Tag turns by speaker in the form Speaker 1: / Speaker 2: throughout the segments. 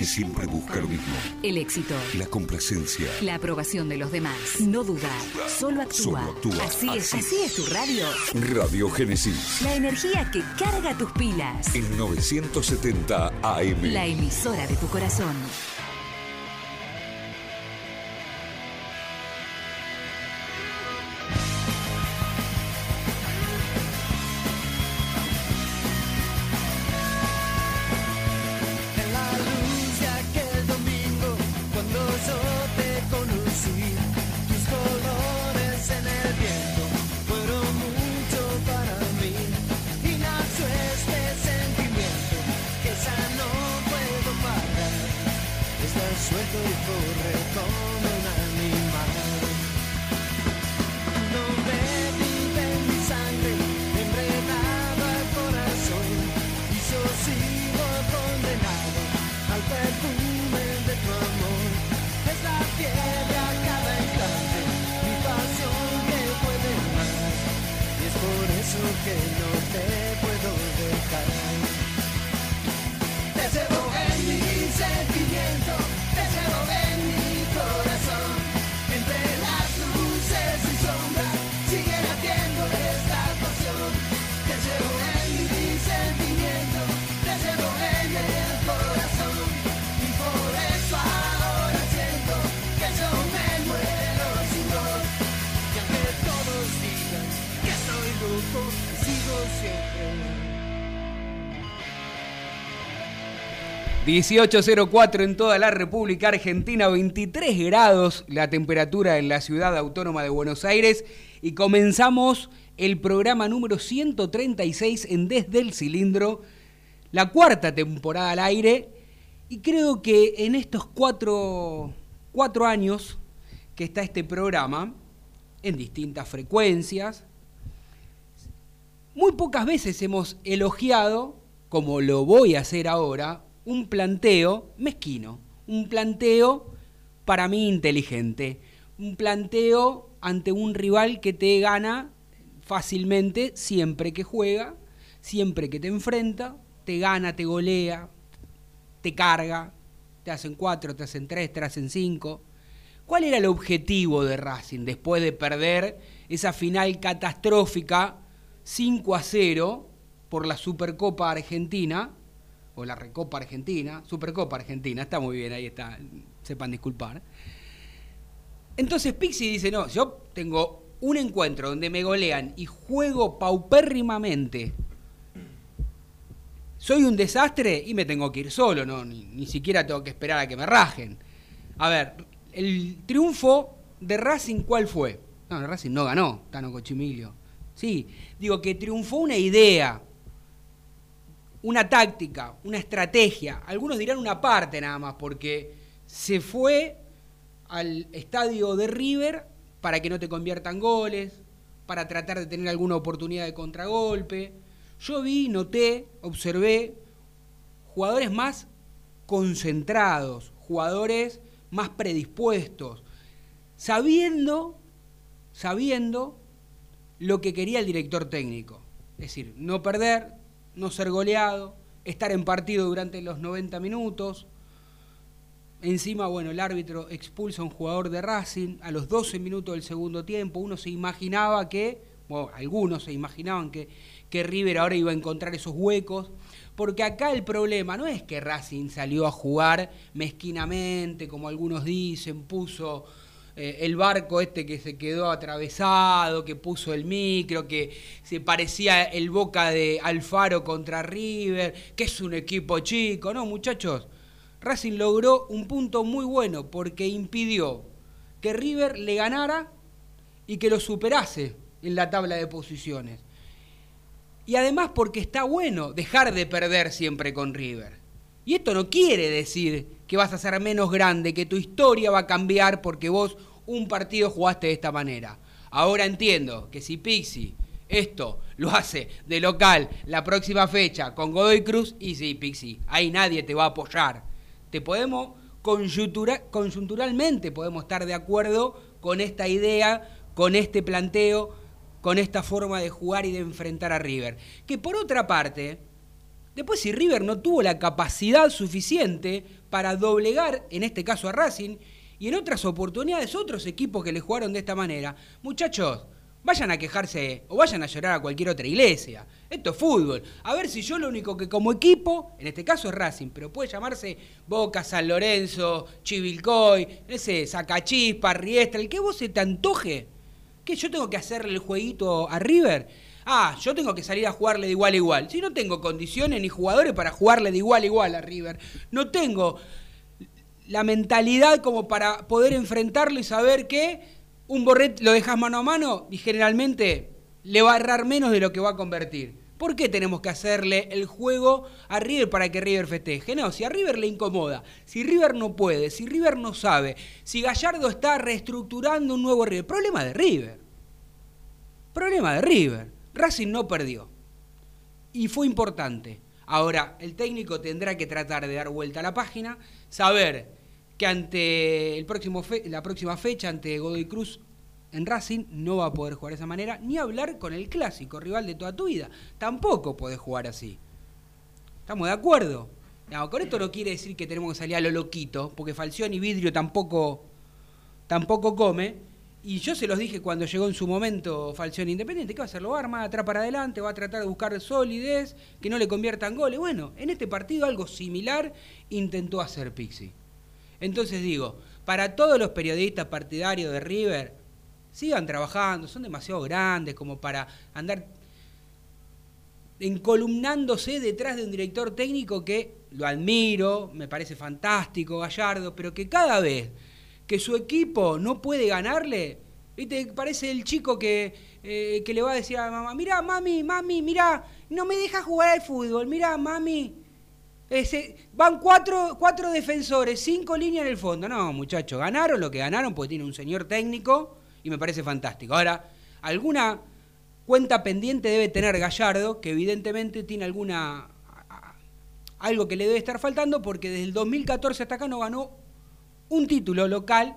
Speaker 1: Y siempre busca lo mismo.
Speaker 2: El éxito.
Speaker 1: La complacencia.
Speaker 2: La aprobación de los demás. No dudar. Solo actúa.
Speaker 1: Solo actúa.
Speaker 2: Así, es,
Speaker 1: Así.
Speaker 2: así es tu radio.
Speaker 1: Radio Génesis.
Speaker 2: La energía que carga tus pilas.
Speaker 1: En 970 AM.
Speaker 2: La emisora de tu corazón.
Speaker 3: 1804 en toda la República Argentina, 23 grados la temperatura en la ciudad autónoma de Buenos Aires. Y comenzamos el programa número 136 en Desde el Cilindro, la cuarta temporada al aire. Y creo que en estos cuatro, cuatro años que está este programa, en distintas frecuencias, muy pocas veces hemos elogiado, como lo voy a hacer ahora, un planteo mezquino, un planteo para mí inteligente, un planteo ante un rival que te gana fácilmente siempre que juega, siempre que te enfrenta, te gana, te golea, te carga, te hacen cuatro, te hacen tres, te hacen cinco. ¿Cuál era el objetivo de Racing después de perder esa final catastrófica 5 a 0 por la Supercopa Argentina? O la Recopa Argentina, Supercopa Argentina, está muy bien, ahí está, sepan disculpar. Entonces Pixi dice, no, yo tengo un encuentro donde me golean y juego paupérrimamente. Soy un desastre y me tengo que ir solo, no, ni, ni siquiera tengo que esperar a que me rajen. A ver, el triunfo de Racing, ¿cuál fue? No, Racing no ganó, Tano Cochimilio. Sí, digo que triunfó una idea, una táctica, una estrategia. Algunos dirán una parte nada más, porque se fue al estadio de River para que no te conviertan goles, para tratar de tener alguna oportunidad de contragolpe. Yo vi, noté, observé jugadores más concentrados, jugadores más predispuestos, sabiendo, sabiendo lo que quería el director técnico. Es decir, no perder, no ser goleado, estar en partido durante los 90 minutos. Encima, bueno, el árbitro expulsa a un jugador de Racing a los 12 minutos del segundo tiempo. Uno se imaginaba que, bueno, algunos se imaginaban que, que River ahora iba a encontrar esos huecos. Porque acá el problema no es que Racing salió a jugar mezquinamente, como algunos dicen, puso eh, el barco este que se quedó atravesado, que puso el micro, que se parecía el boca de Alfaro contra River, que es un equipo chico. No, muchachos, Racing logró un punto muy bueno porque impidió que River le ganara y que lo superase en la tabla de posiciones. Y además porque está bueno dejar de perder siempre con River. Y esto no quiere decir que vas a ser menos grande, que tu historia va a cambiar porque vos un partido jugaste de esta manera. Ahora entiendo que si Pixi esto lo hace de local la próxima fecha con Godoy Cruz, y sí, Pixi, ahí nadie te va a apoyar. Te podemos coyuntura, coyunturalmente podemos estar de acuerdo con esta idea, con este planteo, con esta forma de jugar y de enfrentar a River. Que por otra parte, Después, si River no tuvo la capacidad suficiente para doblegar, en este caso a Racing, y en otras oportunidades otros equipos que le jugaron de esta manera, muchachos, vayan a quejarse o vayan a llorar a cualquier otra iglesia. Esto es fútbol. A ver si yo lo único que como equipo, en este caso es Racing, pero puede llamarse Boca, San Lorenzo, Chivilcoy, ese Sacachispa, Riestra, el que vos se te antoje. ¿Qué yo tengo que hacerle el jueguito a River? Ah, yo tengo que salir a jugarle de igual a igual. Si no tengo condiciones ni jugadores para jugarle de igual a igual a River, no tengo la mentalidad como para poder enfrentarlo y saber que un borret lo dejas mano a mano y generalmente le va a errar menos de lo que va a convertir. ¿Por qué tenemos que hacerle el juego a River para que River festeje? No, si a River le incomoda, si River no puede, si River no sabe, si Gallardo está reestructurando un nuevo River, problema de River. Problema de River. Racing no perdió. Y fue importante. Ahora, el técnico tendrá que tratar de dar vuelta a la página, saber que ante el próximo la próxima fecha, ante Godoy Cruz en Racing, no va a poder jugar de esa manera, ni hablar con el clásico rival de toda tu vida. Tampoco podés jugar así. ¿Estamos de acuerdo? Con esto no quiere decir que tenemos que salir a lo loquito, porque Falcioni y Vidrio tampoco, tampoco come. Y yo se los dije cuando llegó en su momento Falcioni Independiente, ¿qué va a hacer? Lo va a armar atrás para adelante, va a tratar de buscar solidez, que no le conviertan goles. Bueno, en este partido algo similar intentó hacer Pixi. Entonces digo, para todos los periodistas partidarios de River, sigan trabajando, son demasiado grandes como para andar encolumnándose detrás de un director técnico que lo admiro, me parece fantástico, Gallardo, pero que cada vez que su equipo no puede ganarle, ¿viste? parece el chico que, eh, que le va a decir a la mamá, mira mami, mami, mira, no me deja jugar al fútbol, mira mami. Van cuatro, cuatro defensores, cinco líneas en el fondo. No, muchachos, ganaron lo que ganaron porque tiene un señor técnico y me parece fantástico. Ahora, alguna cuenta pendiente debe tener Gallardo, que evidentemente tiene alguna algo que le debe estar faltando porque desde el 2014 hasta acá no ganó un título local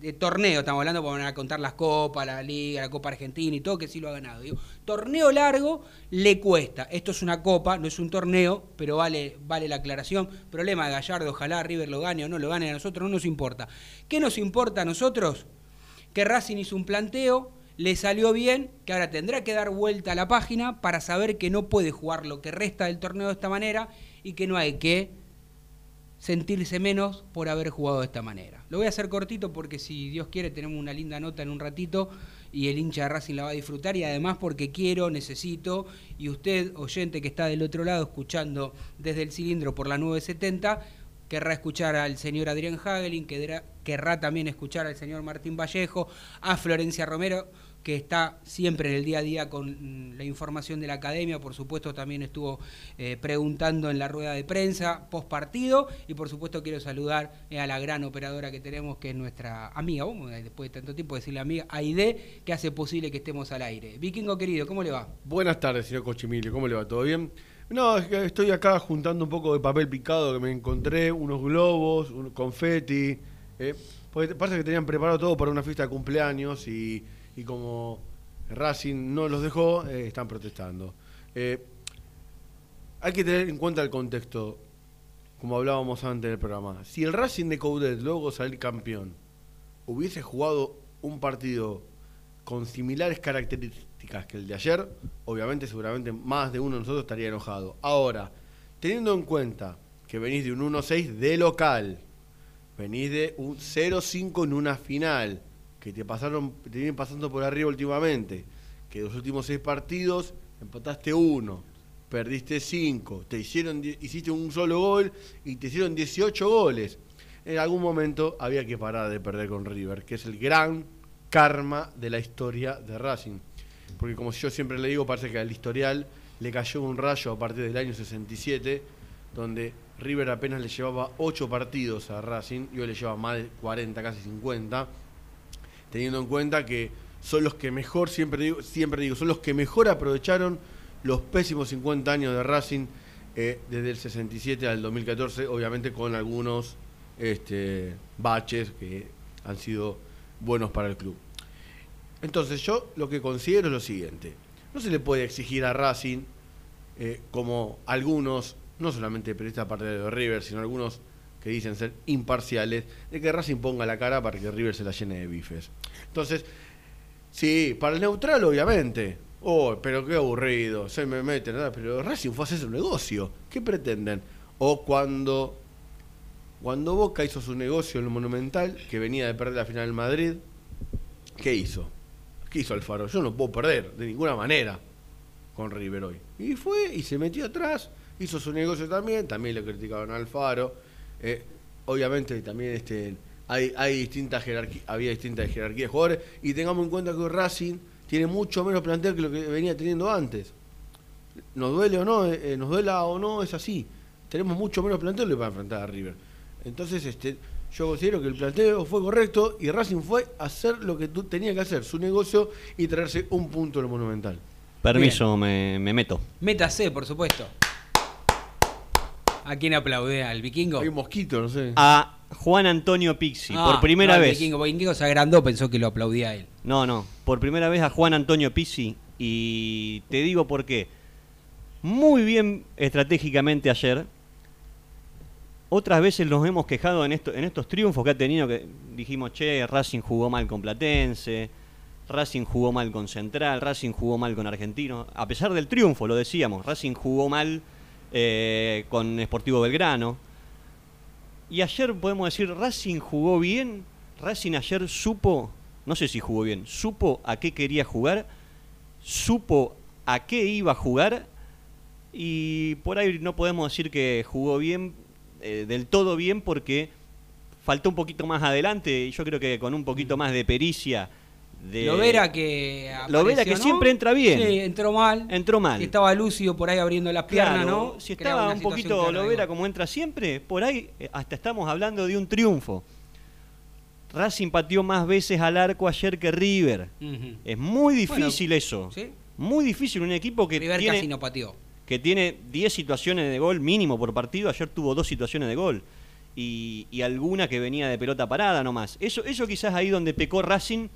Speaker 3: de torneo, estamos hablando, para a contar las copas, la liga, la Copa Argentina y todo, que sí lo ha ganado. Torneo largo le cuesta. Esto es una copa, no es un torneo, pero vale, vale la aclaración. Problema de Gallardo, ojalá River lo gane o no lo gane, a nosotros no nos importa. ¿Qué nos importa a nosotros? Que Racing hizo un planteo, le salió bien, que ahora tendrá que dar vuelta a la página para saber que no puede jugar lo que resta del torneo de esta manera y que no hay que sentirse menos por haber jugado de esta manera. Lo voy a hacer cortito porque si Dios quiere tenemos una linda nota en un ratito y el hincha de Racing la va a disfrutar y además porque quiero, necesito y usted, oyente que está del otro lado escuchando desde el cilindro por la 970, querrá escuchar al señor Adrián Hagelin, querrá también escuchar al señor Martín Vallejo, a Florencia Romero que está siempre en el día a día con mm, la información de la academia, por supuesto también estuvo eh, preguntando en la rueda de prensa post partido y por supuesto quiero saludar eh, a la gran operadora que tenemos que es nuestra amiga, vamos después de tanto tiempo decirle amiga, Aide, que hace posible que estemos al aire. Vikingo querido, ¿cómo le va?
Speaker 4: Buenas tardes, señor Cochimilio, ¿cómo le va? ¿Todo bien? No, estoy acá juntando un poco de papel picado que me encontré, unos globos, un confeti, eh, parece que tenían preparado todo para una fiesta de cumpleaños y y como Racing no los dejó, eh, están protestando. Eh, hay que tener en cuenta el contexto, como hablábamos antes del programa. Si el Racing de Coudet, luego salir campeón, hubiese jugado un partido con similares características que el de ayer, obviamente seguramente más de uno de nosotros estaría enojado. Ahora, teniendo en cuenta que venís de un 1-6 de local, venís de un 0-5 en una final, que te pasaron, te vienen pasando por arriba últimamente, que los últimos seis partidos empataste uno, perdiste cinco, te hicieron, hiciste un solo gol y te hicieron 18 goles. En algún momento había que parar de perder con River, que es el gran karma de la historia de Racing. Porque como yo siempre le digo, parece que al historial le cayó un rayo a partir del año 67, donde River apenas le llevaba 8 partidos a Racing y hoy le lleva más de 40, casi 50 teniendo en cuenta que son los que mejor, siempre digo, siempre digo, son los que mejor aprovecharon los pésimos 50 años de Racing eh, desde el 67 al 2014, obviamente con algunos este, baches que han sido buenos para el club. Entonces yo lo que considero es lo siguiente, no se le puede exigir a Racing, eh, como algunos no solamente periodistas partidarios de River, sino algunos que dicen ser imparciales, de que Racing ponga la cara para que River se la llene de bifes. Entonces, sí, para el neutral obviamente, oh, pero qué aburrido, se me meten, ¿verdad? pero Racing fue a hacer su negocio, ¿qué pretenden? O cuando, cuando Boca hizo su negocio en el Monumental, que venía de perder la final en Madrid, ¿qué hizo? ¿Qué hizo Alfaro? Yo no puedo perder, de ninguna manera, con River hoy. Y fue y se metió atrás, hizo su negocio también, también le criticaban a Alfaro. Eh, obviamente también este, hay, hay distintas jerarquías, había distintas jerarquías de jugadores, y tengamos en cuenta que Racing tiene mucho menos plantel que lo que venía teniendo antes. Nos duele o no, eh, nos duela o no, es así. Tenemos mucho menos plantel para enfrentar a River. Entonces, este, yo considero que el planteo fue correcto y Racing fue hacer lo que tú tenía que hacer, su negocio y traerse un punto del Monumental.
Speaker 5: Permiso, me, me meto.
Speaker 3: Métase, por supuesto. ¿A quién aplaude? ¿Al vikingo?
Speaker 4: Hay un mosquito, no sé.
Speaker 5: A Juan Antonio Pixi,
Speaker 3: Ah,
Speaker 5: por primera
Speaker 3: no, al
Speaker 5: vez.
Speaker 3: Vikingo, porque Vikingo se agrandó, pensó que lo aplaudía a él.
Speaker 5: No, no, por primera vez a Juan Antonio Pizzi y te digo por qué. Muy bien estratégicamente ayer. Otras veces nos hemos quejado en, esto, en estos triunfos que ha tenido, que dijimos, che, Racing jugó mal con Platense, Racing jugó mal con Central, Racing jugó mal con Argentino. A pesar del triunfo, lo decíamos, Racing jugó mal eh, con Sportivo Belgrano. Y ayer podemos decir, Racing jugó bien, Racing ayer supo, no sé si jugó bien, supo a qué quería jugar, supo a qué iba a jugar y por ahí no podemos decir que jugó bien, eh, del todo bien, porque faltó un poquito más adelante y yo creo que con un poquito más de pericia. De,
Speaker 3: Lo Vera que.
Speaker 5: Que
Speaker 3: apareció, ¿no?
Speaker 5: siempre entra bien.
Speaker 3: Sí, entró mal.
Speaker 5: Entró mal.
Speaker 3: Estaba lúcido por ahí abriendo las piernas,
Speaker 5: Claro,
Speaker 3: ¿no?
Speaker 5: Si estaba un poquito Lovera como entra siempre, por ahí eh, hasta estamos hablando de un triunfo. Racing pateó más veces al arco ayer que River. Es muy
Speaker 3: Bueno,
Speaker 5: difícil eso.
Speaker 3: ¿sí?
Speaker 5: Muy difícil un equipo que
Speaker 3: River
Speaker 5: tiene,
Speaker 3: casi no pateó.
Speaker 5: que tiene 10 situaciones de gol mínimo por partido. Ayer tuvo dos situaciones de gol. Y, y alguna que venía de pelota parada nomás. Eso, eso quizás ahí donde pecó Racing.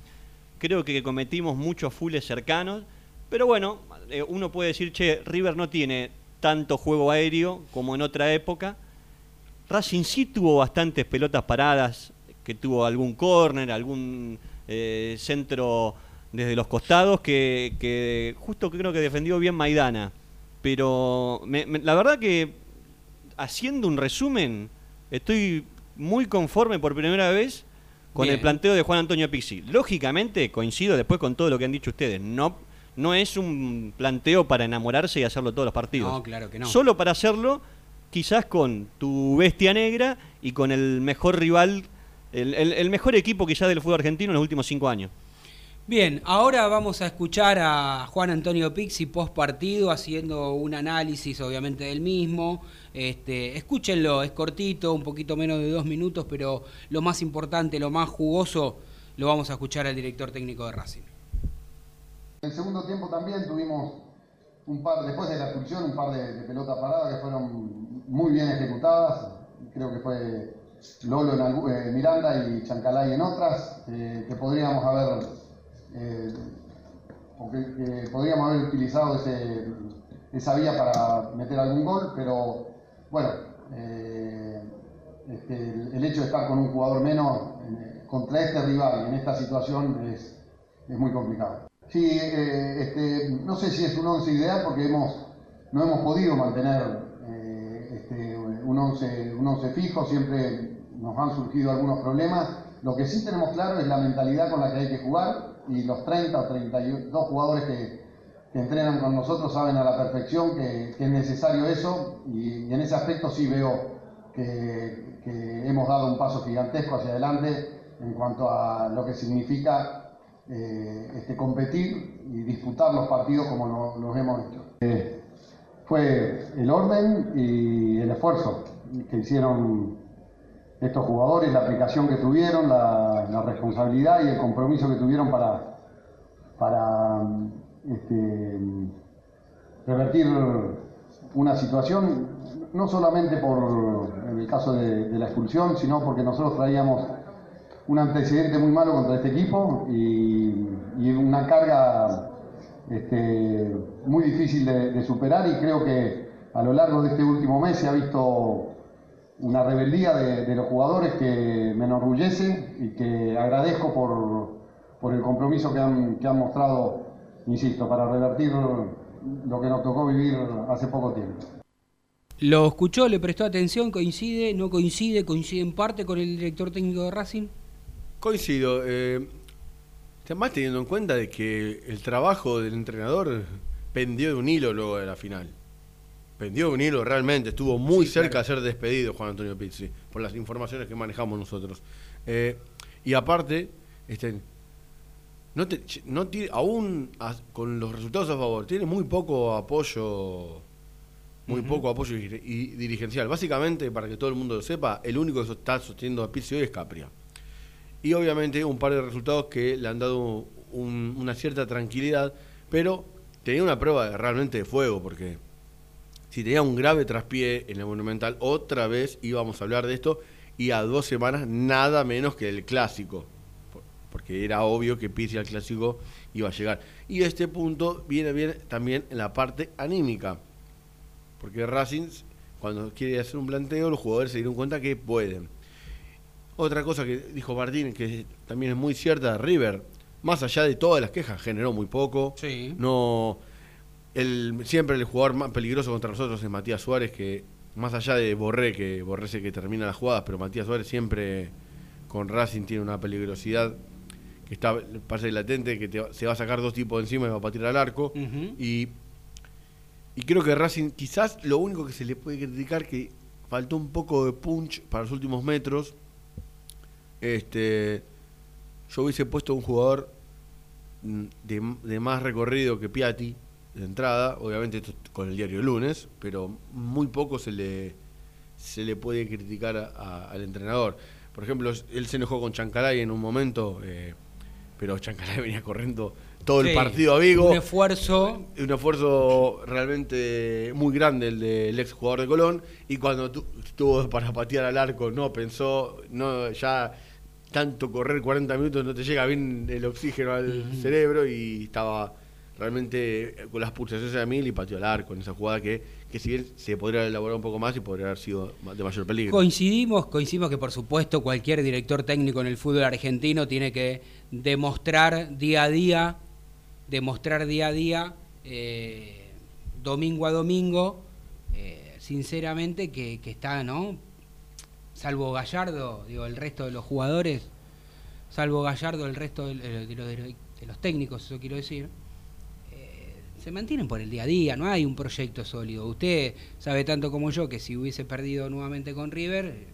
Speaker 5: Creo que cometimos muchos fules cercanos. Pero bueno, eh, uno puede decir, che, River no tiene tanto juego aéreo como en otra época. Racing sí tuvo bastantes pelotas paradas, que tuvo algún córner, algún eh, centro desde los costados, que, que justo creo que defendió bien Maidana. Pero me- me- la verdad que haciendo un resumen, estoy muy conforme por primera vez con
Speaker 3: Bien.
Speaker 5: el planteo de Juan Antonio Pixi. Lógicamente, coincido después con todo lo que han dicho ustedes, no, no es un planteo para enamorarse y hacerlo todos los partidos.
Speaker 3: No, claro que no.
Speaker 5: Solo para hacerlo, quizás con tu bestia negra y con el mejor rival, el, el- el mejor equipo quizás del fútbol argentino en los últimos cinco años.
Speaker 3: Bien, ahora vamos a escuchar a Juan Antonio Pixi post partido haciendo un análisis obviamente del mismo. Este, escúchenlo, es cortito, un poquito menos de dos minutos, pero lo más importante, lo más jugoso, lo vamos a escuchar al director técnico de Racing.
Speaker 6: En el segundo tiempo también tuvimos un par, después de la expulsión, un par de, pelotas paradas que fueron muy bien ejecutadas. Creo que fue Lolo en eh, Miranda y Chancalay en otras, eh, que podríamos haber, eh, podríamos haber utilizado ese, esa vía para meter algún gol, pero bueno, eh, este, el, hecho de estar con un jugador menos eh, contra este rival en esta situación es, es muy complicado. Sí, eh, este, no sé si es un 11 ideal porque hemos, no hemos podido mantener este, un 11 un once fijo, siempre nos han surgido algunos problemas. Lo que sí tenemos claro es la mentalidad con la que hay que jugar y los 30 o 32 jugadores que, que entrenan con nosotros saben a la perfección que, es necesario eso y, en ese aspecto sí veo que, que hemos dado un paso gigantesco hacia adelante en cuanto a lo que significa eh, este, competir y disputar los partidos como lo- los hemos hecho. Eh, fue el orden y el esfuerzo que hicieron estos jugadores, la aplicación que tuvieron, la, la responsabilidad y el compromiso que tuvieron para, para este, revertir una situación, no solamente por el caso de, la expulsión, sino porque nosotros traíamos un antecedente muy malo contra este equipo y, una carga este, muy difícil de, superar y creo que a lo largo de este último mes se ha visto una rebeldía de, los jugadores que me enorgullece y que agradezco por, el compromiso que han mostrado, insisto, para revertir lo que nos tocó vivir hace poco tiempo.
Speaker 3: ¿Lo escuchó, le prestó atención, coincide, no coincide, coincide en parte con el director técnico de Racing?
Speaker 4: Coincido. Eh, más teniendo en cuenta de que el trabajo del entrenador pendió de un hilo luego de la final. Pendió de un hilo realmente. Estuvo muy
Speaker 3: Sí,
Speaker 4: cerca
Speaker 3: claro.
Speaker 4: de ser despedido Juan Antonio Pizzi, por las informaciones que manejamos nosotros. Eh, y aparte, este, no te- no tiene, aún con los resultados a favor, tiene muy poco apoyo. Muy poco apoyo y, y dirigencial. Básicamente, para que todo el mundo lo sepa, el único que está sosteniendo a Pizzi hoy es Capria. Y obviamente un par de resultados que le han dado un- una cierta tranquilidad, pero tenía una prueba de- realmente de fuego, porque si tenía un grave traspié en el Monumental, otra vez íbamos a hablar de esto, y a dos semanas nada menos que el clásico, porque era obvio que Pizzi al clásico iba a llegar. Y este punto viene bien también en la parte anímica, porque Racing, cuando quiere hacer un planteo, los jugadores se dieron cuenta que pueden. Otra cosa que dijo Martín, que también es muy cierta, River, más allá de todas las quejas, generó muy poco.
Speaker 3: Sí.
Speaker 4: No, el, siempre el jugador más peligroso contra nosotros es Matías Suárez, que más allá de Borré, que Borré es el que termina las jugadas, pero Matías Suárez siempre con Racing tiene una peligrosidad que está parece latente, que te se va a sacar dos tipos de encima y va a patir al arco. Y y creo que Racing, quizás lo único que se le puede criticar que faltó un poco de punch para los últimos metros. Este, yo hubiese puesto un jugador mm, de, de más recorrido que Piatti de entrada, obviamente esto con el diario lunes, pero muy poco se le se le puede criticar a- a- al entrenador. Por ejemplo, él se enojó con Chancalay en un momento, eh, pero Chancalay venía corriendo todo el partido a Vigo.
Speaker 3: Un esfuerzo.
Speaker 4: un esfuerzo realmente muy grande el del ex jugador de Colón. Y cuando tu- estuvo para patear al arco no pensó no ya tanto correr 40 minutos no te llega bien el oxígeno al cerebro y estaba realmente con las pulsaciones a mil y pateó al arco en esa jugada que, que si bien se podría elaborar un poco más y podría haber sido de mayor peligro
Speaker 3: Coincidimos, coincidimos que por supuesto cualquier director técnico en el fútbol argentino tiene que demostrar día a día, demostrar día a día, eh, domingo a domingo, eh, sinceramente que, está, ¿no? Salvo Gallardo, digo, el resto de los jugadores, salvo Gallardo, el resto de, los, de los técnicos, eso quiero decir, se mantienen por el día a día, no hay un proyecto sólido. Usted sabe tanto como yo que si hubiese perdido nuevamente con River,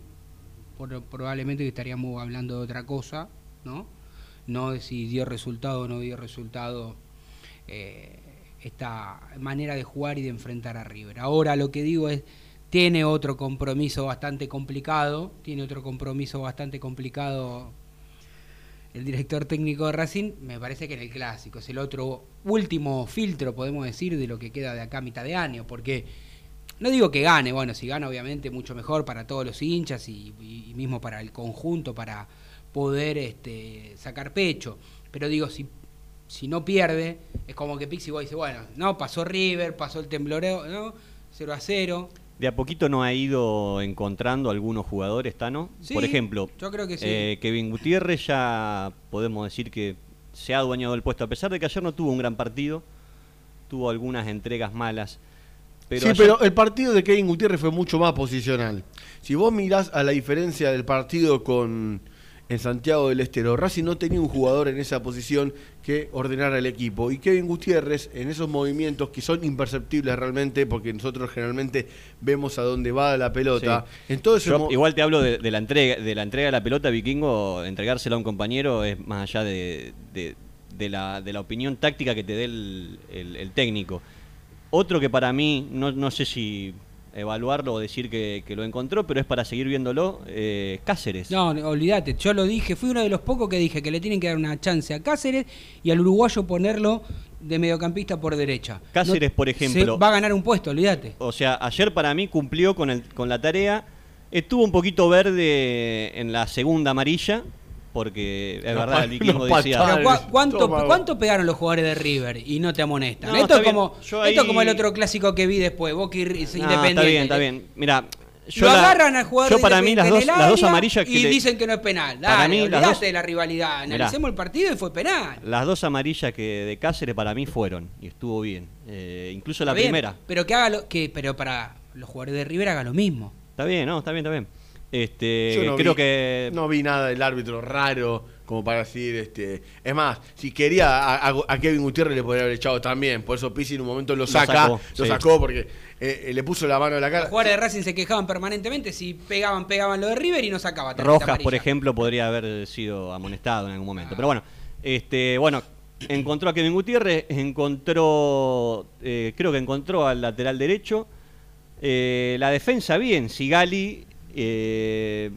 Speaker 3: probablemente estaríamos hablando de otra cosa, ¿no? No de si dio resultado o no dio resultado eh, esta manera de jugar y de enfrentar a River. Ahora lo que digo es, tiene otro compromiso bastante complicado, tiene otro compromiso bastante complicado el director técnico de Racing, me parece que en el clásico es el otro último filtro, podemos decir, de lo que queda de acá mitad de año, porque no digo que gane, bueno, si gana obviamente mucho mejor para todos los hinchas y, y mismo para el conjunto, para poder este, sacar pecho, pero digo, si, si no pierde, es como que Pixie Boy dice, bueno, no, pasó River, pasó el tembloreo, ¿no? 0 a 0.
Speaker 5: De a poquito no ha ido encontrando algunos jugadores, Tano.
Speaker 3: Sí,
Speaker 5: Por ejemplo,
Speaker 3: yo creo que sí.
Speaker 5: eh, Kevin Gutiérrez ya podemos decir que se ha adueñado del puesto, a pesar de que ayer no tuvo un gran partido, tuvo algunas entregas malas. Pero
Speaker 4: sí,
Speaker 5: ayer-
Speaker 4: pero el partido de Kevin Gutiérrez fue mucho más posicional. Si vos mirás a la diferencia del partido con en Santiago del Estero, Racing no tenía un jugador en esa posición que ordenara el equipo. Y Kevin Gutiérrez, en esos movimientos que son imperceptibles realmente, porque nosotros generalmente vemos a dónde va la pelota,
Speaker 5: Sí.
Speaker 4: en todo ese
Speaker 5: Yo
Speaker 4: mo-
Speaker 5: igual te hablo de, de la entrega de la entrega de la pelota vikingo, entregársela a un compañero es más allá de, de- de la, de la opinión táctica que te dé el, el- el técnico. Otro que para mí, no, no sé si evaluarlo o decir que, que lo encontró, pero es para seguir viéndolo, eh, Cáceres.
Speaker 3: No, olvídate, yo lo dije, fui uno de los pocos que dije que le tienen que dar una chance a Cáceres y al uruguayo ponerlo de mediocampista por derecha.
Speaker 5: Cáceres, por ejemplo.
Speaker 3: se va a ganar un puesto, olvídate.
Speaker 5: O sea, ayer para mí cumplió con, el, con la tarea. Estuvo un poquito verde en la segunda amarilla, porque es verdad, el vikingo decía.
Speaker 4: patadas.
Speaker 3: Pero
Speaker 4: Dale,
Speaker 3: ¿cu- ¿cuánto,
Speaker 4: toma.
Speaker 3: ¿Cuánto pegaron los jugadores de River y no te amonestan?
Speaker 5: No,
Speaker 3: esto, es como, esto
Speaker 5: ahí-
Speaker 3: como el otro clásico que vi después, Boca y Ri-
Speaker 5: "No,
Speaker 3: Independiente.
Speaker 5: está bien, está bien. Mira, yo
Speaker 3: lo
Speaker 5: la-
Speaker 3: agarran al jugador
Speaker 5: yo
Speaker 3: de
Speaker 5: para mí las dos, las dos amarillas que
Speaker 3: y
Speaker 5: le-
Speaker 3: dicen que no es penal.
Speaker 5: Para
Speaker 3: Dale,
Speaker 5: mí, las dos-
Speaker 3: de la rivalidad.
Speaker 5: Mirá.
Speaker 3: Analicemos el partido y fue penal.
Speaker 5: las dos amarillas que de Cáceres para mí fueron y estuvo bien. Eh, incluso la
Speaker 3: bien,
Speaker 5: primera.
Speaker 3: Pero que haga lo, que, pero para los jugadores de River haga lo mismo.
Speaker 5: Está bien, no, está bien, está bien. Este,
Speaker 4: Yo no
Speaker 5: creo
Speaker 4: vi-
Speaker 5: que
Speaker 4: No vi nada del árbitro raro como para decir, este... Es más, si quería a, a- Kevin Gutiérrez le podría haber echado también. Por eso Pizzi en un momento lo saca,
Speaker 5: sacó,
Speaker 4: lo
Speaker 5: sí.
Speaker 4: sacó porque eh, eh, le puso la mano en la
Speaker 3: Los
Speaker 4: cara.
Speaker 3: jugadores de Racing se quejaban permanentemente si pegaban, pegaban lo de River y no sacaba.
Speaker 5: Rojas, por ejemplo, podría haber sido amonestado en algún momento. Pero bueno, este, bueno, encontró a Kevin Gutiérrez, encontró, eh, creo que encontró al lateral derecho. Eh, la defensa bien, Sigali, eh,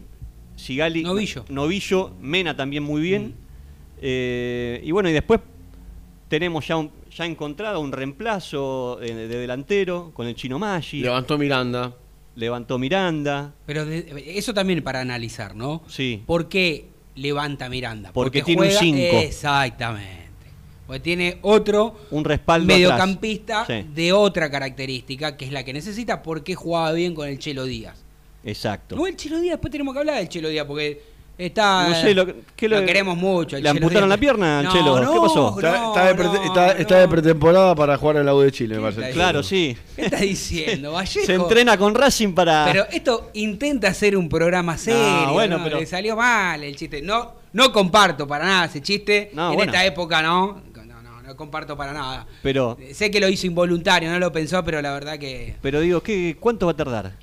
Speaker 5: Sigali,
Speaker 3: Novillo.
Speaker 5: Novillo, Mena también muy bien. Eh, y bueno, y después tenemos ya un, ya encontrado un reemplazo eh, de delantero con el chino Maggi.
Speaker 4: Levantó Miranda.
Speaker 5: levantó Miranda.
Speaker 3: Pero de- eso también para analizar, ¿no?
Speaker 5: Sí.
Speaker 3: ¿Por qué levanta Miranda?
Speaker 5: Porque tiene un
Speaker 3: juega-
Speaker 5: cinco.
Speaker 3: Exactamente. Porque tiene otro
Speaker 5: Un respaldo
Speaker 3: mediocampista.
Speaker 5: Sí.
Speaker 3: de otra característica, que es la que necesita, porque jugaba bien con el Chelo Díaz.
Speaker 5: Exacto.
Speaker 3: No, el Chelo Díaz, después tenemos que hablar del Chelo Díaz, porque está...
Speaker 5: No sé, lo- ¿qué
Speaker 3: lo,
Speaker 5: lo-
Speaker 3: queremos mucho. el
Speaker 5: ¿Le
Speaker 3: Chelo
Speaker 5: amputaron
Speaker 3: Díaz.
Speaker 5: la pierna al
Speaker 3: No,
Speaker 5: Chelo? ¿Qué pasó?
Speaker 4: Está,
Speaker 3: no,
Speaker 4: está de, pre-
Speaker 3: no,
Speaker 4: está- está
Speaker 3: no.
Speaker 4: de pretemporada para jugar en la U de Chile, me
Speaker 3: ¿Qué
Speaker 4: parece.
Speaker 5: Claro, sí.
Speaker 3: ¿Qué estás diciendo, Vallejo?
Speaker 5: Se entrena con Racing para.
Speaker 3: Pero esto intenta hacer un programa serio.
Speaker 5: No, bueno,
Speaker 3: ¿no?
Speaker 5: pero-
Speaker 3: Le salió mal el chiste. No, no comparto para nada ese chiste.
Speaker 5: No,
Speaker 3: en
Speaker 5: bueno.
Speaker 3: esta época no. No, no, no comparto para nada.
Speaker 5: Pero,
Speaker 3: Sé que lo hizo involuntario, no lo pensó, pero la verdad que.
Speaker 5: pero digo, ¿qué, ¿cuánto va a tardar?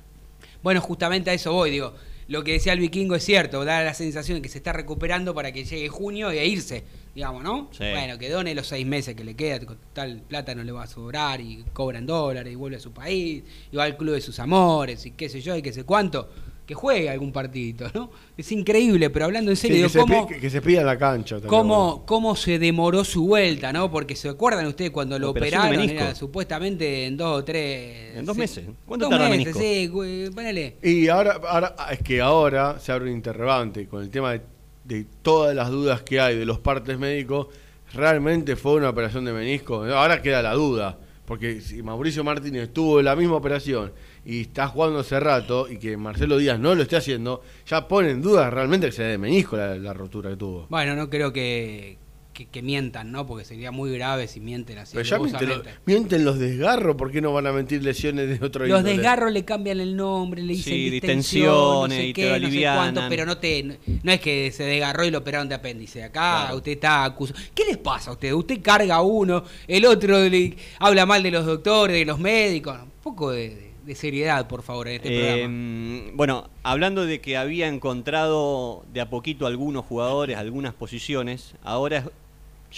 Speaker 3: Bueno, justamente a eso voy, digo. Lo que decía el vikingo es cierto, da la sensación de que se está recuperando para que llegue junio y a irse, digamos, ¿no?
Speaker 5: Sí.
Speaker 3: Bueno, que done los seis meses que le queda, tal plata no le va a sobrar y cobra en dólares y vuelve a su país y va al club de sus amores y qué sé yo y qué sé cuánto, que juegue algún partidito, ¿no? Es increíble, pero hablando en
Speaker 4: Sí,
Speaker 3: serio,
Speaker 4: que,
Speaker 3: digo,
Speaker 4: se
Speaker 3: ¿cómo,
Speaker 4: pi- que- se pida la cancha. también,
Speaker 3: cómo, cómo se demoró su vuelta, ¿no? Porque se acuerdan ustedes cuando lo operaron, era supuestamente en dos o tres...
Speaker 5: En dos
Speaker 3: sí,
Speaker 5: meses. ¿Cuánto
Speaker 3: dos
Speaker 5: tarda el
Speaker 3: meses,
Speaker 5: menisco?
Speaker 3: sí, ponele.
Speaker 4: Y ahora, ahora es que ahora se abre un interrogante con el tema de, de todas las dudas que hay de los partes médicos. ¿Realmente fue una operación de menisco? Ahora queda la duda. Porque si Mauricio Martínez tuvo la misma operación y está jugando hace rato y que Marcelo Díaz no lo esté haciendo, ya pone en duda realmente que sea de menisco la, la rotura que tuvo.
Speaker 3: Bueno, no creo que, que, que mientan, ¿no? Porque sería muy grave si mienten así.
Speaker 4: Pero ya mienten, los-
Speaker 3: alevosamente.
Speaker 4: mienten los desgarros, ¿por qué no van a mentir lesiones de otro
Speaker 3: Los
Speaker 4: índole?
Speaker 3: desgarros le cambian el nombre, le dicen
Speaker 5: Sí,
Speaker 3: distensión, no
Speaker 5: distensiones
Speaker 3: sé
Speaker 5: y
Speaker 3: qué,
Speaker 5: te
Speaker 3: no sé cuánto, pero no te no, no es que se desgarró y lo operaron de apéndice. Acá
Speaker 5: Claro.
Speaker 3: usted está acusado. ¿Qué les pasa a usted? Usted carga a uno, el otro le habla mal de los doctores, de los médicos. Un poco de, de- de seriedad, por favor, en este programa.
Speaker 5: bueno, hablando de que había encontrado de a poquito algunos jugadores, algunas posiciones, ahora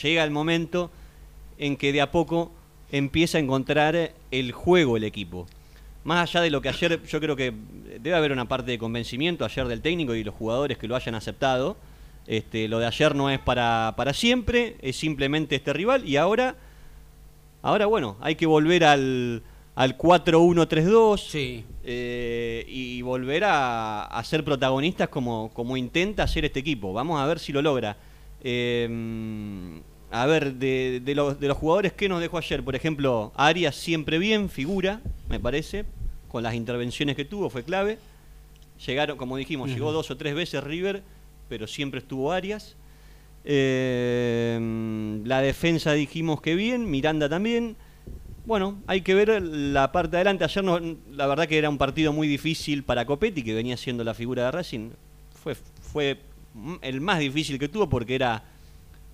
Speaker 5: llega el momento en que de a poco empieza a encontrar el juego el equipo. Más allá de lo que ayer, yo creo que debe haber una parte de convencimiento ayer del técnico y los jugadores que lo hayan aceptado. Este, lo de ayer no es para, para siempre, es simplemente este rival y ahora, ahora bueno, hay que volver al, al 4-1-3-2
Speaker 3: Sí.
Speaker 5: eh, y volver a, a ser protagonistas como, como intenta hacer este equipo. Vamos a ver si lo logra. Eh, a ver, de, de los, de los jugadores que nos dejó ayer, por ejemplo, Arias siempre bien, figura, me parece, con las intervenciones que tuvo, fue clave. Llegaron, como dijimos, llegó dos o tres veces River, pero siempre estuvo Arias. Eh, la defensa dijimos que bien, Miranda también. Bueno, hay que ver la parte de adelante. Ayer no, la verdad que era un partido muy difícil para Copetti, que venía siendo la figura de Racing. Fue, fue el más difícil que tuvo porque era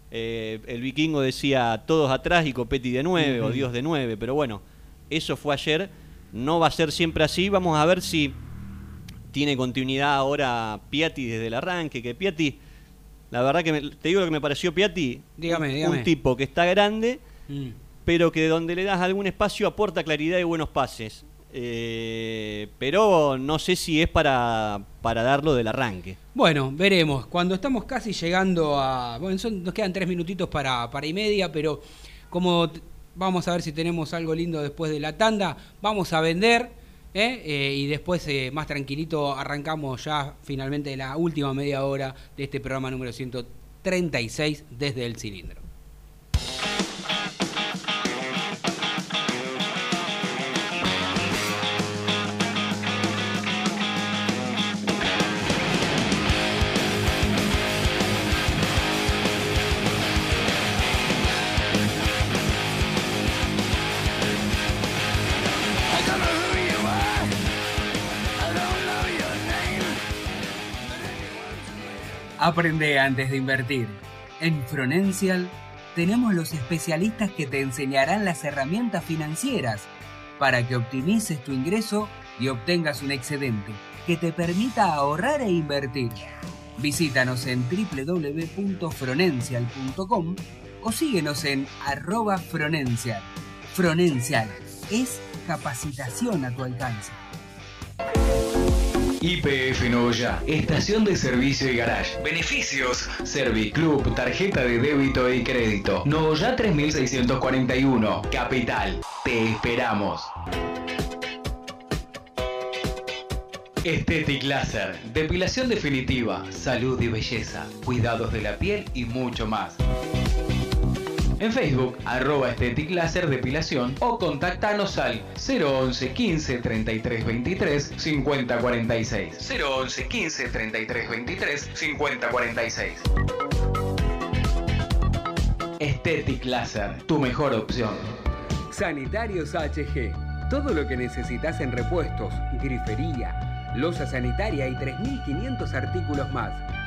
Speaker 5: eh, el vikingo decía todos atrás y Copetti de nueve o Dios de nueve. Pero bueno, eso fue ayer. No va a ser siempre así. Vamos a ver si tiene continuidad ahora Piatti desde el arranque. Que Piatti, la verdad que me- te digo lo que me pareció Piatti.
Speaker 3: Dígame,
Speaker 5: un,
Speaker 3: dígame.
Speaker 5: un tipo que está grande
Speaker 3: Mm.
Speaker 5: Pero que donde le das algún espacio aporta claridad y buenos pases. Eh, pero no sé si es para, para darlo del arranque.
Speaker 3: Bueno, veremos. Cuando estamos casi llegando a. Bueno, nos quedan tres minutitos para, para y media, pero como vamos a ver si tenemos algo lindo después de la tanda, vamos a vender. ¿eh? Eh, y después, más tranquilito, arrancamos ya finalmente la última media hora de este programa número 136 desde el cilindro. Aprende antes de invertir. En Fronencial tenemos los especialistas que te enseñarán las herramientas financieras para que optimices tu ingreso y obtengas un excedente que te permita ahorrar e invertir. Visítanos en www.fronencial.com o síguenos en arroba Fronencial. Fronencial es capacitación a tu alcance.
Speaker 7: IPF Novoya, estación de servicio y garage. Beneficios: Serviclub, tarjeta de débito y crédito. Novoya 3641, Capital. Te esperamos. Estetic Laser, depilación definitiva, salud y belleza, cuidados de la piel y mucho más. En Facebook, arroba Estetic Láser Depilación o contactanos al 011 15 33 23 50 46. 011 15 33 23 50 46. Estetic Láser, tu mejor opción.
Speaker 8: Sanitarios HG. Todo lo que necesitas en repuestos, grifería, losa sanitaria y 3.500 artículos más.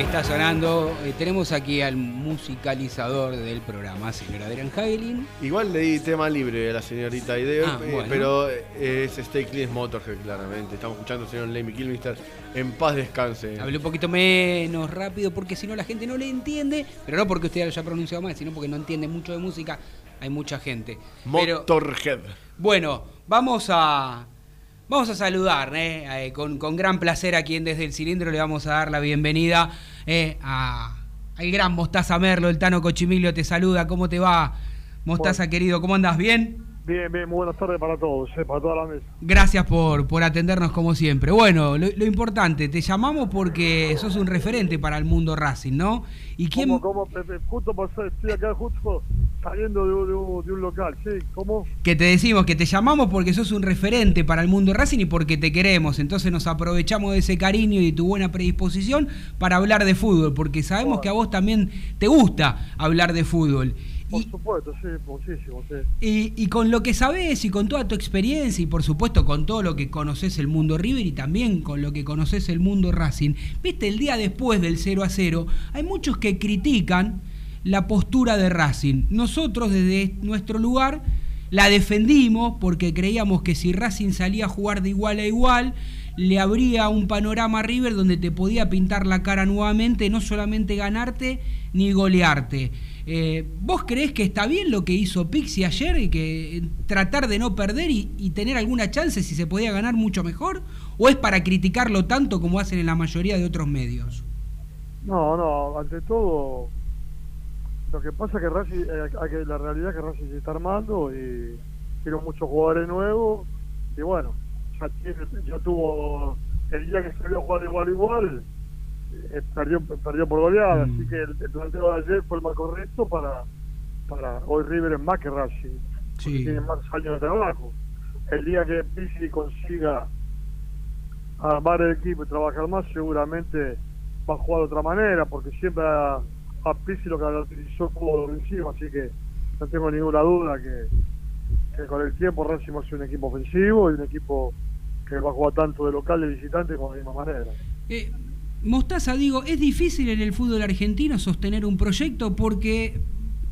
Speaker 3: Está sonando. Eh, tenemos aquí al musicalizador del programa, señor Adrián Hagelin.
Speaker 4: Igual le di tema libre a la señorita Ideo,
Speaker 3: Ah,
Speaker 4: eh,
Speaker 3: bueno.
Speaker 4: pero es Stay Clean Motorhead, claramente. Estamos escuchando al señor Lemmy Kilmister. En paz descanse.
Speaker 3: Hablé un poquito menos rápido porque si no la gente no le entiende, pero no porque usted lo haya pronunciado mal, sino porque no entiende mucho de música. Hay mucha gente. Pero
Speaker 4: Motorhead.
Speaker 3: bueno, vamos a vamos a saludar, ¿eh? Eh, con, con gran placer a quien desde el cilindro le vamos a dar la bienvenida eh, a al gran Mostaza Merlo, el Tano Cochimilio te saluda. ¿Cómo te va? Mostaza querido, ¿cómo andas? ¿Bien?
Speaker 9: Bien, bien, muy buenas tardes para todos, eh, para toda la mesa.
Speaker 3: Gracias por, por atendernos como siempre. Bueno, lo, lo importante, te llamamos porque sos un referente para el mundo Racing, ¿no? ¿Y quién,
Speaker 9: ¿Cómo, cómo, Pepe? Justo pasé, estoy acá justo saliendo de un local, ¿sí? ¿Cómo?
Speaker 3: que te decimos que te llamamos porque sos un referente para el mundo Racing y porque te queremos. Entonces nos aprovechamos de ese cariño y de tu buena predisposición para hablar de fútbol, porque sabemos que a vos también te gusta hablar de fútbol.
Speaker 9: Por
Speaker 3: Y,
Speaker 9: supuesto, sí, muchísimo, sí.
Speaker 3: y- y con lo que sabés y con toda tu experiencia y por supuesto con todo lo que conoces el mundo River y también con lo que conoces el mundo Racing, viste el día después del 0 a 0, hay muchos que critican la postura de Racing. Nosotros desde nuestro lugar la defendimos porque creíamos que si Racing salía a jugar de igual a igual, le abría un panorama a River donde te podía pintar la cara nuevamente, no solamente ganarte ni golearte. Eh, ¿Vos creés que está bien lo que hizo Pixie ayer y que eh, tratar de no perder y, tener alguna chance si se podía ganar mucho mejor? ¿O es para criticarlo tanto como hacen en la mayoría de otros medios?
Speaker 9: No, no, ante todo, lo que pasa es que Racing, eh, la realidad es que Racing se está armando y tiene muchos jugadores nuevos y bueno, ya, tiene- ya tuvo el día que salió a jugar igual igual, eh, perdió, perdió por goleada,
Speaker 3: Mm.
Speaker 9: así que el, el planteo de ayer fue el más correcto para, para hoy River es más que Racing, porque
Speaker 3: Sí.
Speaker 9: tiene más años de trabajo. El día que Pizzi consiga armar el equipo y trabajar más, seguramente va a jugar de otra manera, porque siempre a, a Pizzi lo caracterizó como defensivo, así que no tengo ninguna duda que, que con el tiempo Racing va a ser un equipo ofensivo y un equipo que va a jugar tanto de local de visitante como de la misma manera.
Speaker 3: Eh, Mostaza, digo, es difícil en el fútbol argentino sostener un proyecto porque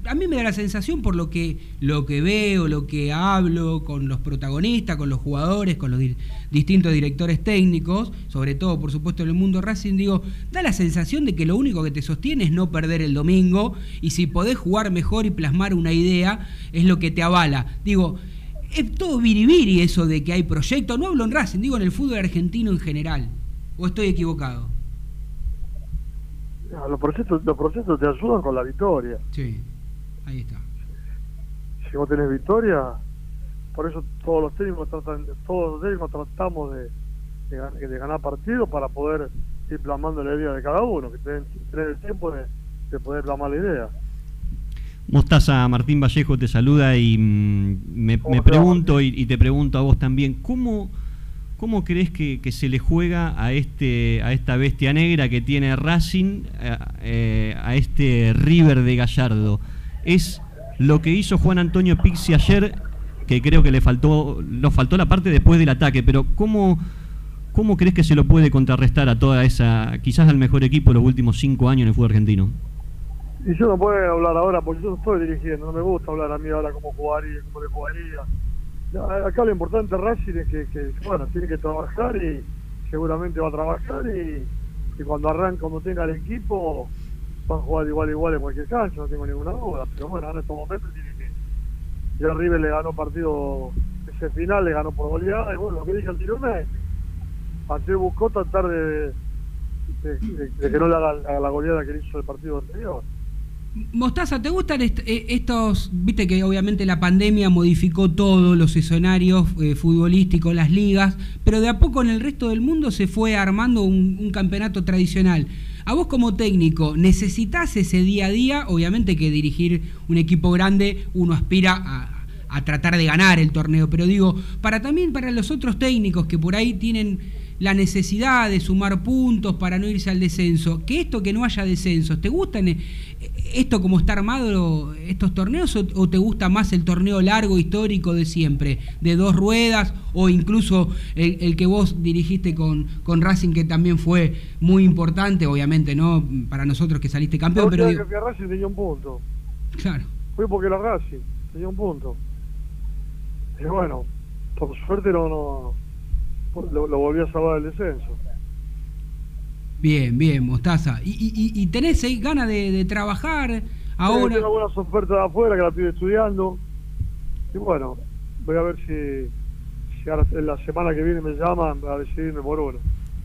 Speaker 3: a mí me da la sensación por lo que lo que veo, lo que hablo con los protagonistas, con los jugadores, con los di- distintos directores técnicos, sobre todo por supuesto en el mundo Racing, digo, da la sensación de que lo único que te sostiene es no perder el domingo y si podés jugar mejor y plasmar una idea es lo que te avala. Digo, es todo biribiri eso de que hay proyectos, no hablo en Racing, digo en el fútbol argentino en general. ¿O estoy equivocado?
Speaker 9: Los procesos, los procesos te ayudan con la victoria.
Speaker 3: Sí, ahí está.
Speaker 9: Si vos tenés victoria, por eso todos los técnicos tratan, todos los técnicos tratamos de, de, gan- de ganar partidos para poder ir plasmando la idea de cada uno, que tener el tiempo de, de poder plasmar la idea.
Speaker 5: Mostaza, Martín Vallejo te saluda y mm, me,
Speaker 9: ¿Cómo
Speaker 5: me pregunto y, y te pregunto a vos también, ¿cómo, cómo crees que, que se le juega a este a esta bestia negra que tiene Racing, eh, eh, a este River de Gallardo? ¿Es lo que hizo Juan Antonio Pixi ayer, que creo que le faltó, nos faltó la parte después del ataque, pero ¿cómo, ¿cómo crees que se lo puede contrarrestar a toda esa, quizás al mejor equipo de los últimos cinco años en el fútbol argentino?
Speaker 9: Y yo no puedo hablar ahora porque yo no estoy dirigiendo, no me gusta hablar a mí ahora cómo jugaría, cómo le jugaría. Acá lo importante Racing es que, bueno, tiene que trabajar y seguramente va a trabajar y, y cuando arranque, cuando tenga el equipo, van a jugar igual igual en cualquier cancha, no tengo ninguna duda. Pero bueno, en estos momentos tiene que... Ya River le ganó partido, ese final le ganó por goleada y bueno, lo que dije anteriormente, ayer buscó tratar de, de, de- de que no le haga la, la goleada que le hizo el partido anterior.
Speaker 3: Mostaza, ¿te gustan eh, estos, viste que obviamente la pandemia modificó todo, los escenarios eh, futbolísticos, las ligas, pero de a poco en el resto del mundo se fue armando un, campeonato tradicional. A vos como técnico, ¿necesitas ese día a día? Obviamente que dirigir un equipo grande uno aspira a tratar de ganar el torneo, pero digo, para también para los otros técnicos que por ahí tienen la necesidad de sumar puntos para no irse al descenso, que esto que no haya descensos, ¿te gustan eh, esto como está armado estos torneos o, o te gusta más el torneo largo histórico de siempre, de dos ruedas o incluso el, el que vos dirigiste con, con Racing que también fue muy importante, obviamente, ¿no? Para nosotros que saliste campeón,
Speaker 9: No,
Speaker 3: pero digo,
Speaker 9: que Racing tenía un punto.
Speaker 3: claro.
Speaker 9: Fue porque era Racing, tenía un punto. Y bueno, por suerte no, no lo, lo volví a salvar del descenso.
Speaker 3: Bien, bien, Mostaza. ¿Y, y, y- tenés eh, ganas de, de trabajar ahora?
Speaker 9: tengo algunas ofertas de afuera que la estoy estudiando. Y bueno, voy a ver si, si ahora en la semana que viene me llaman a decidirme por uno.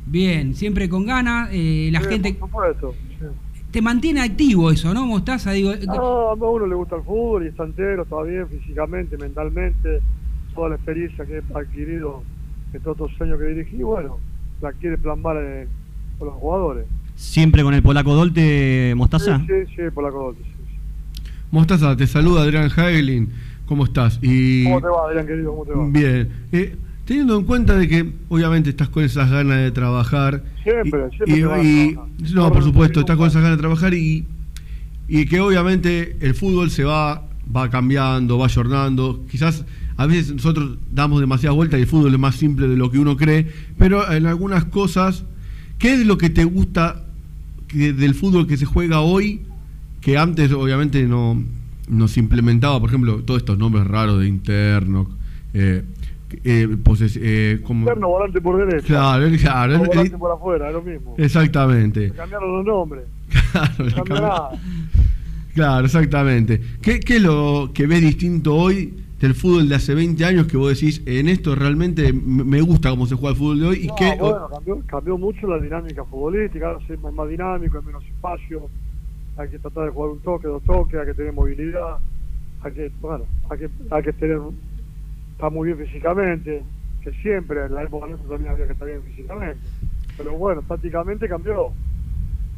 Speaker 3: Bien, siempre con ganas. eh, la
Speaker 9: Sí,
Speaker 3: gente
Speaker 9: Por supuesto. sí.
Speaker 3: te mantiene activo eso, ¿no, Mostaza? Digo, eh,
Speaker 9: No, a uno le gusta el fútbol y está entero, está bien físicamente, mentalmente, toda la experiencia que he adquirido en todos estos años que dirigí, bueno, la quiere plasmar eh, con los jugadores.
Speaker 5: ¿Siempre con el polaco Dolte, Mostaza?
Speaker 9: Sí, sí, sí, la cosa. sí, sí.
Speaker 4: Mostaza, te saluda Adrián Hagelin. ¿Cómo estás? Y...
Speaker 9: ¿Cómo te va, Adrián, querido? ¿Cómo te va?
Speaker 4: Bien. Eh, teniendo en cuenta de que obviamente estás con esas ganas de trabajar.
Speaker 9: Siempre,
Speaker 4: y-
Speaker 9: siempre
Speaker 4: y-
Speaker 9: te vas a
Speaker 4: y-
Speaker 9: trabajar.
Speaker 4: no,
Speaker 9: No,
Speaker 4: por supuesto, estás con esas ganas de trabajar y, y que obviamente el fútbol se va, va cambiando, va ayornando. Quizás a veces nosotros damos demasiadas vueltas y el fútbol es más simple de lo que uno cree, pero en algunas cosas, ¿qué es lo que te gusta que- del fútbol que se juega hoy que antes obviamente no, no se implementaba, por ejemplo, todos estos nombres raros de interno, eh, eh, poses- eh, como-
Speaker 9: Interno, volante por derecha.
Speaker 4: Claro, claro,
Speaker 9: O volante por afuera, es lo mismo.
Speaker 4: exactamente.
Speaker 9: Se cambiaron los nombres.
Speaker 4: Claro,
Speaker 9: No
Speaker 4: cambió-
Speaker 9: nada.
Speaker 4: Claro, exactamente. ¿Qué, ¿Qué es lo que ves distinto hoy del fútbol de hace 20 años que vos decís, en esto realmente me gusta cómo se juega el fútbol de hoy? y
Speaker 9: bueno, cambió, cambió mucho la dinámica futbolística, ahora es más, más dinámico, hay menos espacio, hay que tratar de jugar un toque, dos toques, hay que tener movilidad, hay que, bueno, hay que, hay que tener, estar muy bien físicamente, que siempre en la época nuestra también había que estar bien físicamente, pero bueno, tácticamente cambió,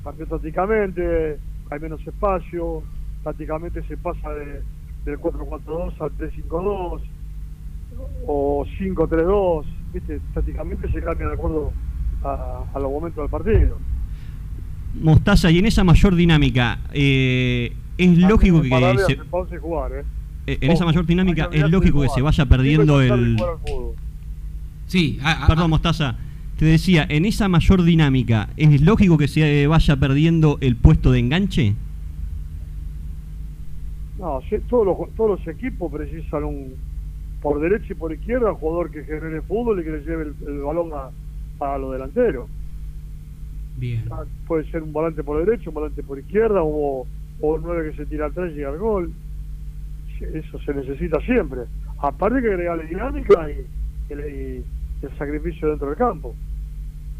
Speaker 9: cambió tácticamente, hay menos espacio, tácticamente se pasa de, del 4-4-2 al 3-5-2, o 5-3-2, ¿viste? Tácticamente se cambia de acuerdo a, a los momentos del partido.
Speaker 5: Mostaza, y en esa mayor dinámica, eh, es lógico que se,
Speaker 9: jugar, ¿eh?
Speaker 5: eh, en esa mayor dinámica es lógico que se vaya perdiendo el...
Speaker 3: Sí, a- a-
Speaker 5: Perdón, Mostaza. Te decía, en esa mayor dinámica, ¿es lógico que se vaya perdiendo el puesto de enganche?
Speaker 9: No, todos los, todos los equipos precisan un por derecha y por izquierda un jugador que genere fútbol y que le lleve el, el balón a, a los delanteros.
Speaker 3: bien.
Speaker 9: Ah, Puede ser un volante por derecha, un volante por izquierda o, o un nueve que se tira atrás y llega al gol. Eso se necesita siempre. Aparte que agregarle dinámica y, y le- y el sacrificio dentro del campo.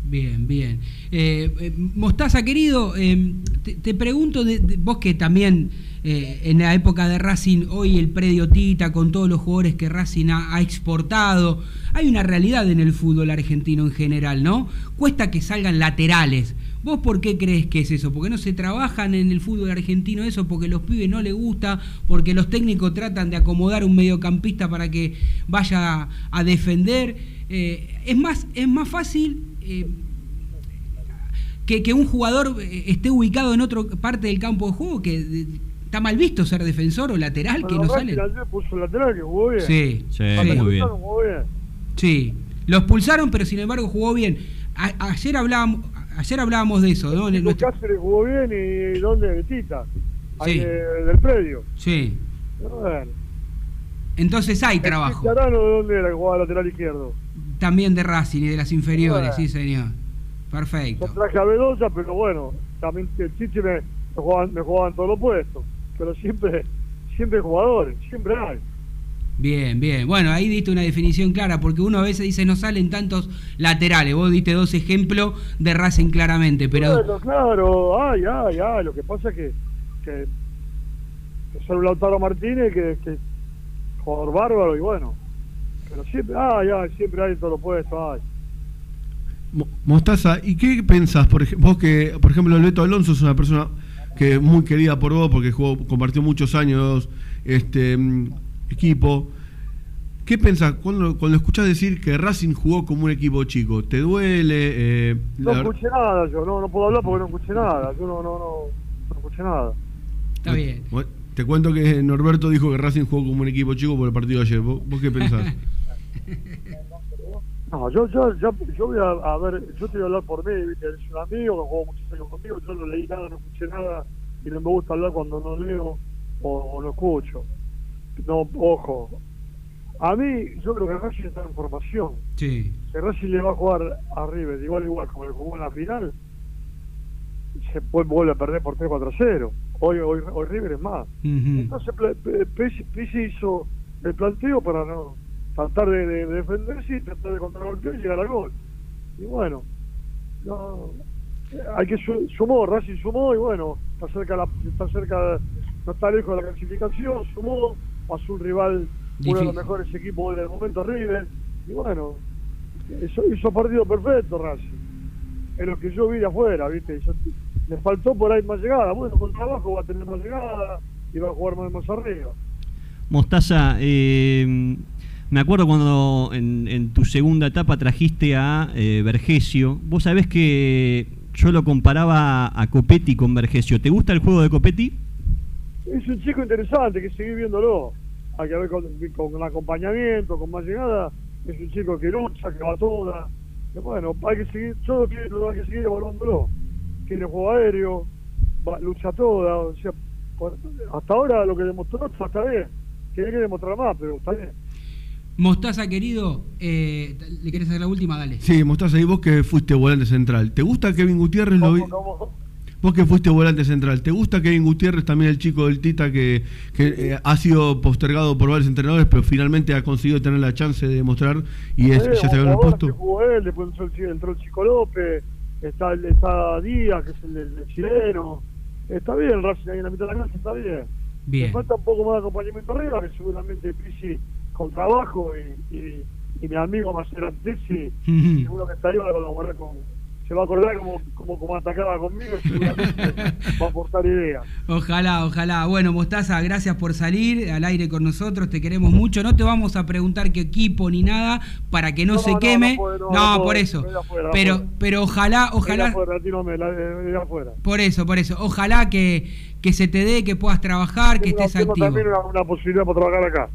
Speaker 3: Bien, bien. Eh, eh, Mostaza, querido, eh, te, pregunto, de, vos que también en la época de Racing, hoy el predio Tita, con todos los jugadores que Racing ha, ha exportado, hay una realidad en el fútbol argentino en general, ¿no? Cuesta que salgan laterales. ¿Vos por qué crees que es eso? ¿Porque no se trabajan en el fútbol argentino eso? ¿Porque los pibes no les gusta? ¿Porque los técnicos tratan de acomodar un mediocampista para que vaya a, a defender? Eh, es, más, es más fácil eh, que, que un jugador eh, esté ubicado en otra parte del campo de juego que de- está mal visto ser defensor o lateral que no sale.
Speaker 9: ayer puso el lateral que jugó bien.
Speaker 3: Sí,
Speaker 5: Sí, muy bien.
Speaker 9: expulsaron, jugó bien.
Speaker 3: sí. Lo expulsaron, pero sin embargo jugó bien. A- ayer hablábamos, ayer hablábamos de eso, ¿no? Nuestro-
Speaker 9: Cáceres jugó bien y ¿dónde? De Tita. Ahí
Speaker 3: Sí.
Speaker 9: de- del predio.
Speaker 3: Sí.
Speaker 9: Bueno.
Speaker 3: Entonces hay
Speaker 9: ¿El
Speaker 3: trabajo.
Speaker 9: Dónde era que jugaba lateral izquierdo?
Speaker 3: También de Racing y de las inferiores,
Speaker 9: Bueno.
Speaker 3: sí, señor. Perfecto.
Speaker 9: Yo traje a Bedoya, pero bueno, también el Chichi me, me, jugaban, me jugaban todos los puestos. Pero siempre, siempre jugadores, siempre hay.
Speaker 3: Bien, bien. Bueno, ahí diste una definición clara, porque uno a veces dice no salen tantos laterales. Vos diste dos ejemplos de Racing claramente, pero
Speaker 9: Bueno, claro, ay, ay, ay. Lo que pasa es que, que, que un Lautaro Martínez, que, que jugador bárbaro y bueno. Pero siempre, ay, ay, siempre hay en todos los puestos, ay.
Speaker 4: Mo- Mostaza, ¿y qué pensás? Por vos que, por ejemplo, Beto Alonso es una persona que es muy querida por vos porque jugó, compartió muchos años este mm, equipo. ¿Qué pensás cuando, cuando escuchás decir que Racing jugó como un equipo chico? ¿Te duele? Eh,
Speaker 9: No
Speaker 4: la-
Speaker 9: escuché nada yo, no, no puedo hablar porque no escuché nada. Yo no, no, no, no escuché nada.
Speaker 3: está bien.
Speaker 4: Bueno, Te cuento que Norberto dijo que Racing jugó como un equipo chico por el partido de ayer. ¿Vos, vos qué pensás?
Speaker 9: No, yo, yo, yo, yo voy a, a ver, yo te voy a hablar por mí, ¿viste? es un amigo que jugó muchos años conmigo, yo no leí nada, no escuché nada, y no me gusta hablar cuando no leo o, o no escucho. No, ojo. A mí, yo creo que Racing está en formación.
Speaker 3: Sí.
Speaker 9: Si Racing le va a jugar a River igual igual como le jugó en la final, se puede vuelve a perder por 3-4-0. Hoy, hoy, hoy River es más.
Speaker 3: Ujú.
Speaker 9: Entonces Pla- P- Pizzi hizo el planteo para no tratar de, de- de defenderse y tratar de contragolpear y llegar al gol. Y bueno, no, eh, hay que su- sumó, Racing sumó y bueno, está cerca, la, está cerca, no está lejos de la clasificación, sumó, pasó un rival, uno de los mejores equipos del momento River, y bueno, hizo, hizo partido perfecto Racing. Es lo que yo vi de afuera, ¿viste? Yo- le faltó por ahí más llegada. Bueno, con trabajo va a tener más llegada y va a jugar más, más arriba.
Speaker 5: Mostaza, eh, me acuerdo cuando en, en tu segunda etapa trajiste a eh, Vergesio. Vos sabés que yo lo comparaba a Copetti con Vergesio. ¿Te gusta el juego de Copetti?
Speaker 9: Es un chico interesante, que seguir viéndolo. Hay que ver con, con un acompañamiento, con más llegada. Es un chico que lucha, que va toda. Bueno, hay que seguir, yo lo que- hay que seguir evaluándolo. Tiene juego aéreo, va- lucha toda. O sea, hasta ahora lo que demostró está bien. Tiene que demostrar más, pero está bien.
Speaker 3: Mostaza, querido, eh, ¿le querés hacer la última? Dale.
Speaker 4: Sí, Mostaza, y vos que fuiste volante central. ¿Te gusta Kevin Gutiérrez? Lo vi-
Speaker 9: ¿Cómo-?
Speaker 4: Vos que fuiste volante central, ¿te gusta Kevin Gutiérrez, también el chico del Tita que, que, eh, ha sido postergado por varios entrenadores, pero finalmente ha conseguido tener la chance de demostrar y es-
Speaker 9: Sí,
Speaker 4: ya se ganó el
Speaker 9: que
Speaker 4: puesto?
Speaker 9: jugó él, después entró el, entró el Chico López, está, está Díaz, que es el, el chileno. Está bien, Racing ahí en la mitad de la cancha, está bien.
Speaker 3: Bien.
Speaker 9: Le falta un poco más de acompañamiento arriba, que seguramente Pizzi con trabajo y, y, y mi amigo Macerantesi,
Speaker 3: Ujú.
Speaker 9: seguro que está ahí va a colaborar con, se va a acordar como, como, como atacaba conmigo va a aportar ideas.
Speaker 3: Ojalá, ojalá. Bueno, Mostaza, gracias por salir al aire con nosotros, te queremos mucho. No te vamos a preguntar qué equipo ni nada para que no,
Speaker 9: No,
Speaker 3: se
Speaker 9: no,
Speaker 3: queme.
Speaker 9: no puedo,
Speaker 3: No,
Speaker 9: no, no
Speaker 3: por
Speaker 9: puedo,
Speaker 3: eso.
Speaker 9: afuera,
Speaker 3: pero,
Speaker 9: afuera.
Speaker 3: pero ojalá, ojalá.
Speaker 9: Afuera, tírame, la- eh.
Speaker 3: Por eso, por eso. Ojalá que, que se te dé, que puedas trabajar, que estés activo.
Speaker 9: también una, una posibilidad para trabajar acá.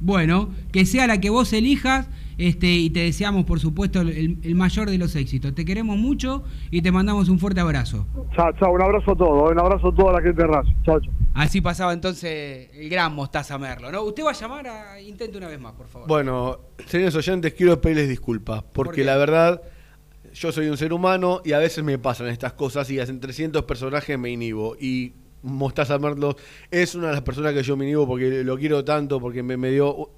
Speaker 3: Bueno, que sea la que vos elijas este, y te deseamos, por supuesto, el, el mayor de los éxitos. Te queremos mucho y te mandamos un fuerte abrazo.
Speaker 9: Chao, chao, un abrazo a todos, un abrazo a toda la gente de Racing. Chao, chao.
Speaker 3: Así pasaba entonces el gran Mostaza Merlo, ¿no? Usted va a llamar a... Intente una vez más, por favor.
Speaker 4: Bueno, señores oyentes, quiero pedirles disculpas, porque la verdad, yo soy un ser humano y a veces me pasan estas cosas y hacen 300 personajes me inhibo. Y Mostaza Merlo es una de las personas que yo me inhibo porque lo quiero tanto, porque me, me dio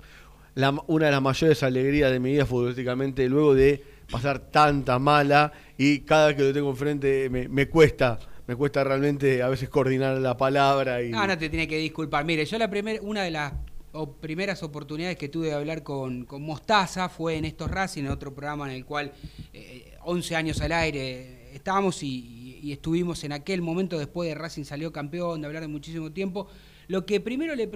Speaker 4: la- una de las mayores alegrías de mi vida futbolísticamente, luego de pasar tanta mala y cada que lo tengo enfrente me, me cuesta. Me cuesta realmente a veces coordinar la palabra y...
Speaker 3: No, te tiene que disculpar. Mire, yo la primera, una de las o- primeras oportunidades que tuve de hablar con, Mostaza fue en estos Racing, en otro programa en el cual eh, 11 años al aire estábamos y estuvimos en aquel momento después de Racing salió campeón, de hablar de muchísimo tiempo. Lo que primero le,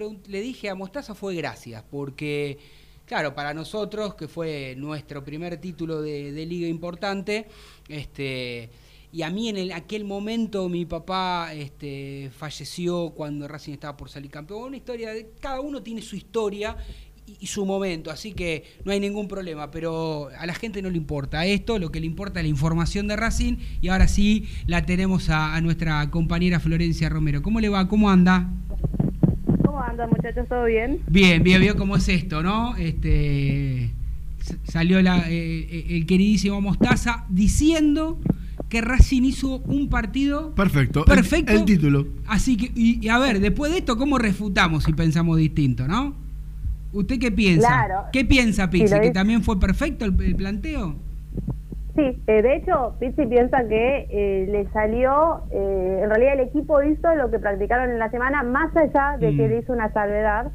Speaker 3: dije a Mostaza fue gracias, porque, claro, para nosotros, que fue nuestro primer título de, de liga importante, este y a mí en el- aquel momento mi papá este, falleció cuando Racing estaba por salir campeón. Una historia de cada uno tiene su historia y, su momento, así que no hay ningún problema. Pero a la gente no le importa esto, lo que le importa es la información de Racing. Y ahora sí la tenemos a, a nuestra compañera Florencia Romero. ¿Cómo le va? ¿Cómo anda?
Speaker 10: ¿Cómo andan muchachos? ¿Todo bien?
Speaker 3: Bien, bien, vio cómo es esto, ¿no? Este salió la, eh, eh, el queridísimo Mostaza diciendo que Racing hizo un partido
Speaker 4: Perfecto.
Speaker 3: perfecto.
Speaker 4: El, el título.
Speaker 3: Así que, y, y a ver, después de esto, ¿cómo refutamos si pensamos distinto, no? ¿Usted qué piensa?
Speaker 10: Claro.
Speaker 3: ¿Qué piensa,
Speaker 10: lo
Speaker 3: ¿Que también fue perfecto el, el planteo?
Speaker 10: Sí, eh, de hecho, Pizzi piensa que eh, le salió, eh, en realidad el equipo hizo lo que practicaron en la semana, más allá de que
Speaker 3: Mm.
Speaker 10: le hizo una salvedad,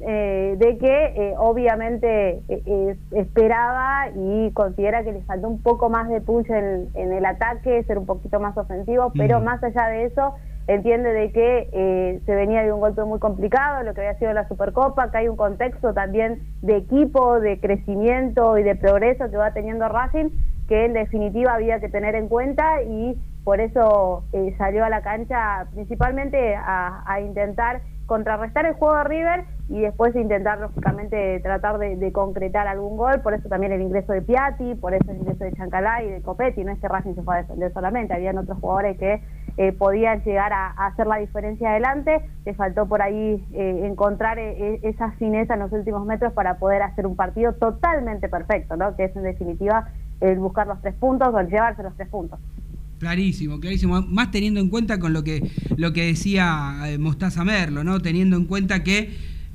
Speaker 10: eh, de que eh, obviamente eh, esperaba y considera que le faltó un poco más de punch en, en el ataque, ser un poquito más ofensivo, pero
Speaker 11: Mm.
Speaker 10: más allá de eso, entiende de que eh, se venía de un golpe muy complicado, lo que había sido la Supercopa, que hay un contexto también de equipo, de crecimiento y de progreso que va teniendo Racing, que en definitiva había que tener en cuenta y por eso eh, salió a la cancha principalmente a, intentar contrarrestar el juego de River y después intentar lógicamente tratar de, de concretar algún gol, por eso también el ingreso de Piatti, por eso el ingreso de Chancalá y de Copetti, no es que Racing se fue a defender solamente, habían otros jugadores que eh, podían llegar a, hacer la diferencia adelante, le faltó por ahí eh, encontrar eh, esa fineza en los últimos metros para poder hacer un partido totalmente perfecto, ¿no? que es en definitiva el buscar los tres puntos o el llevarse los tres puntos.
Speaker 3: Clarísimo, clarísimo. Más teniendo en cuenta con lo que, lo que decía Mostaza Merlo, ¿no? Teniendo en cuenta que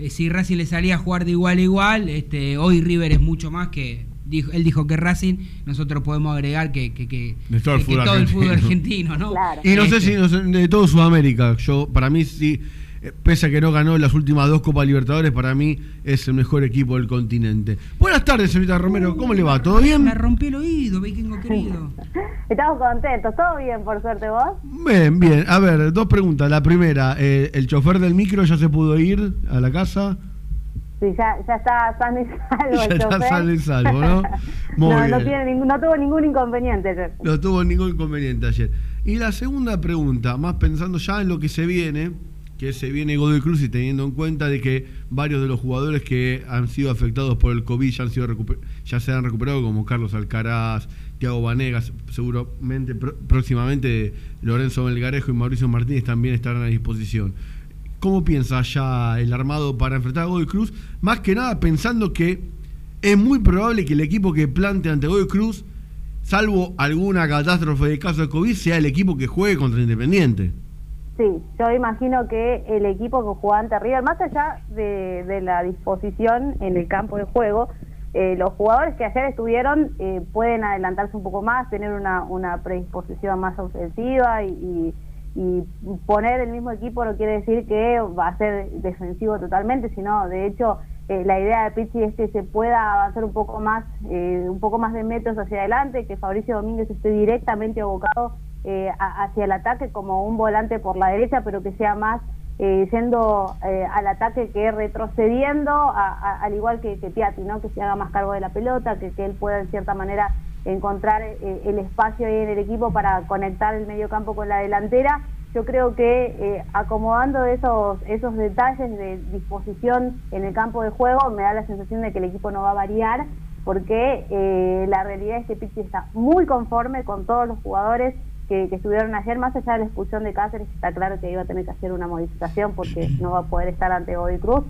Speaker 3: si Racing le salía a jugar de igual a igual, este, hoy River es mucho más que. Dijo, él dijo que Racing, nosotros podemos agregar que, que, que-
Speaker 4: De todo el
Speaker 3: que- todo el fútbol
Speaker 4: argentino.
Speaker 3: ¿no?
Speaker 4: Y no sé
Speaker 3: Este,
Speaker 4: si no sé, de todo Sudamérica. Yo, para mí, sí, eh, pese a que no ganó las últimas dos Copas Libertadores, para mí es el mejor equipo del continente. Buenas tardes, señorita Romero. ¿Cómo le va? ¿Todo bien?
Speaker 3: Me rompió el oído, vikingo querido.
Speaker 10: Estamos contentos, todo bien por suerte vos.
Speaker 4: Bien, bien. A ver, dos preguntas. La primera, eh, ¿el chofer del micro ya se pudo ir a la casa?
Speaker 10: Sí, ya, ya está sano y salvo
Speaker 4: Ya
Speaker 10: el
Speaker 4: está sano y salvo, ¿no? Muy
Speaker 10: no, tiene ningún, no tuvo ningún inconveniente ayer.
Speaker 4: No tuvo ningún inconveniente ayer. Y la segunda pregunta, más pensando ya en lo que se viene, que se viene Godoy Cruz y teniendo en cuenta de que varios de los jugadores que han sido afectados por el COVID ya, han sido recuper- ya se han recuperado, como Carlos Alcaraz, Tiago Vanegas, seguramente pr- próximamente Lorenzo Melgarejo y Mauricio Martínez también estarán a disposición. ¿Cómo piensa ya el armado para enfrentar a Godoy Cruz? Más que nada pensando que es muy probable que el equipo que plante ante Godoy Cruz, salvo alguna catástrofe de caso de COVID, sea el equipo que juegue contra Independiente.
Speaker 10: Sí, yo imagino que el equipo que jugaba ante River, más allá de, de la disposición en el campo de juego, eh, los jugadores que ayer estuvieron eh, pueden adelantarse un poco más, tener una, una predisposición más ofensiva y, y- y poner el mismo equipo no quiere decir que va a ser defensivo totalmente, sino de hecho eh, la idea de Pizzi es que se pueda avanzar un poco más, eh, un poco más de metros hacia adelante, que Fabricio Domínguez esté directamente abocado eh, a- hacia el ataque como un volante por la derecha, pero que sea más eh, yendo eh, al ataque que retrocediendo, a- al igual que, que Piatti, ¿no? que se haga más cargo de la pelota, que, que él pueda en cierta manera encontrar eh, el espacio ahí en el equipo para conectar el medio campo con la delantera. Yo creo que eh, acomodando esos, esos detalles de disposición en el campo de juego, me da la sensación de que el equipo no va a variar, porque eh, la realidad es que Pizzi está muy conforme con todos los jugadores que, que estuvieron ayer, más allá de la expulsión de Cáceres, está claro que iba a tener que hacer una modificación porque no va a poder estar ante Godoy Cruz,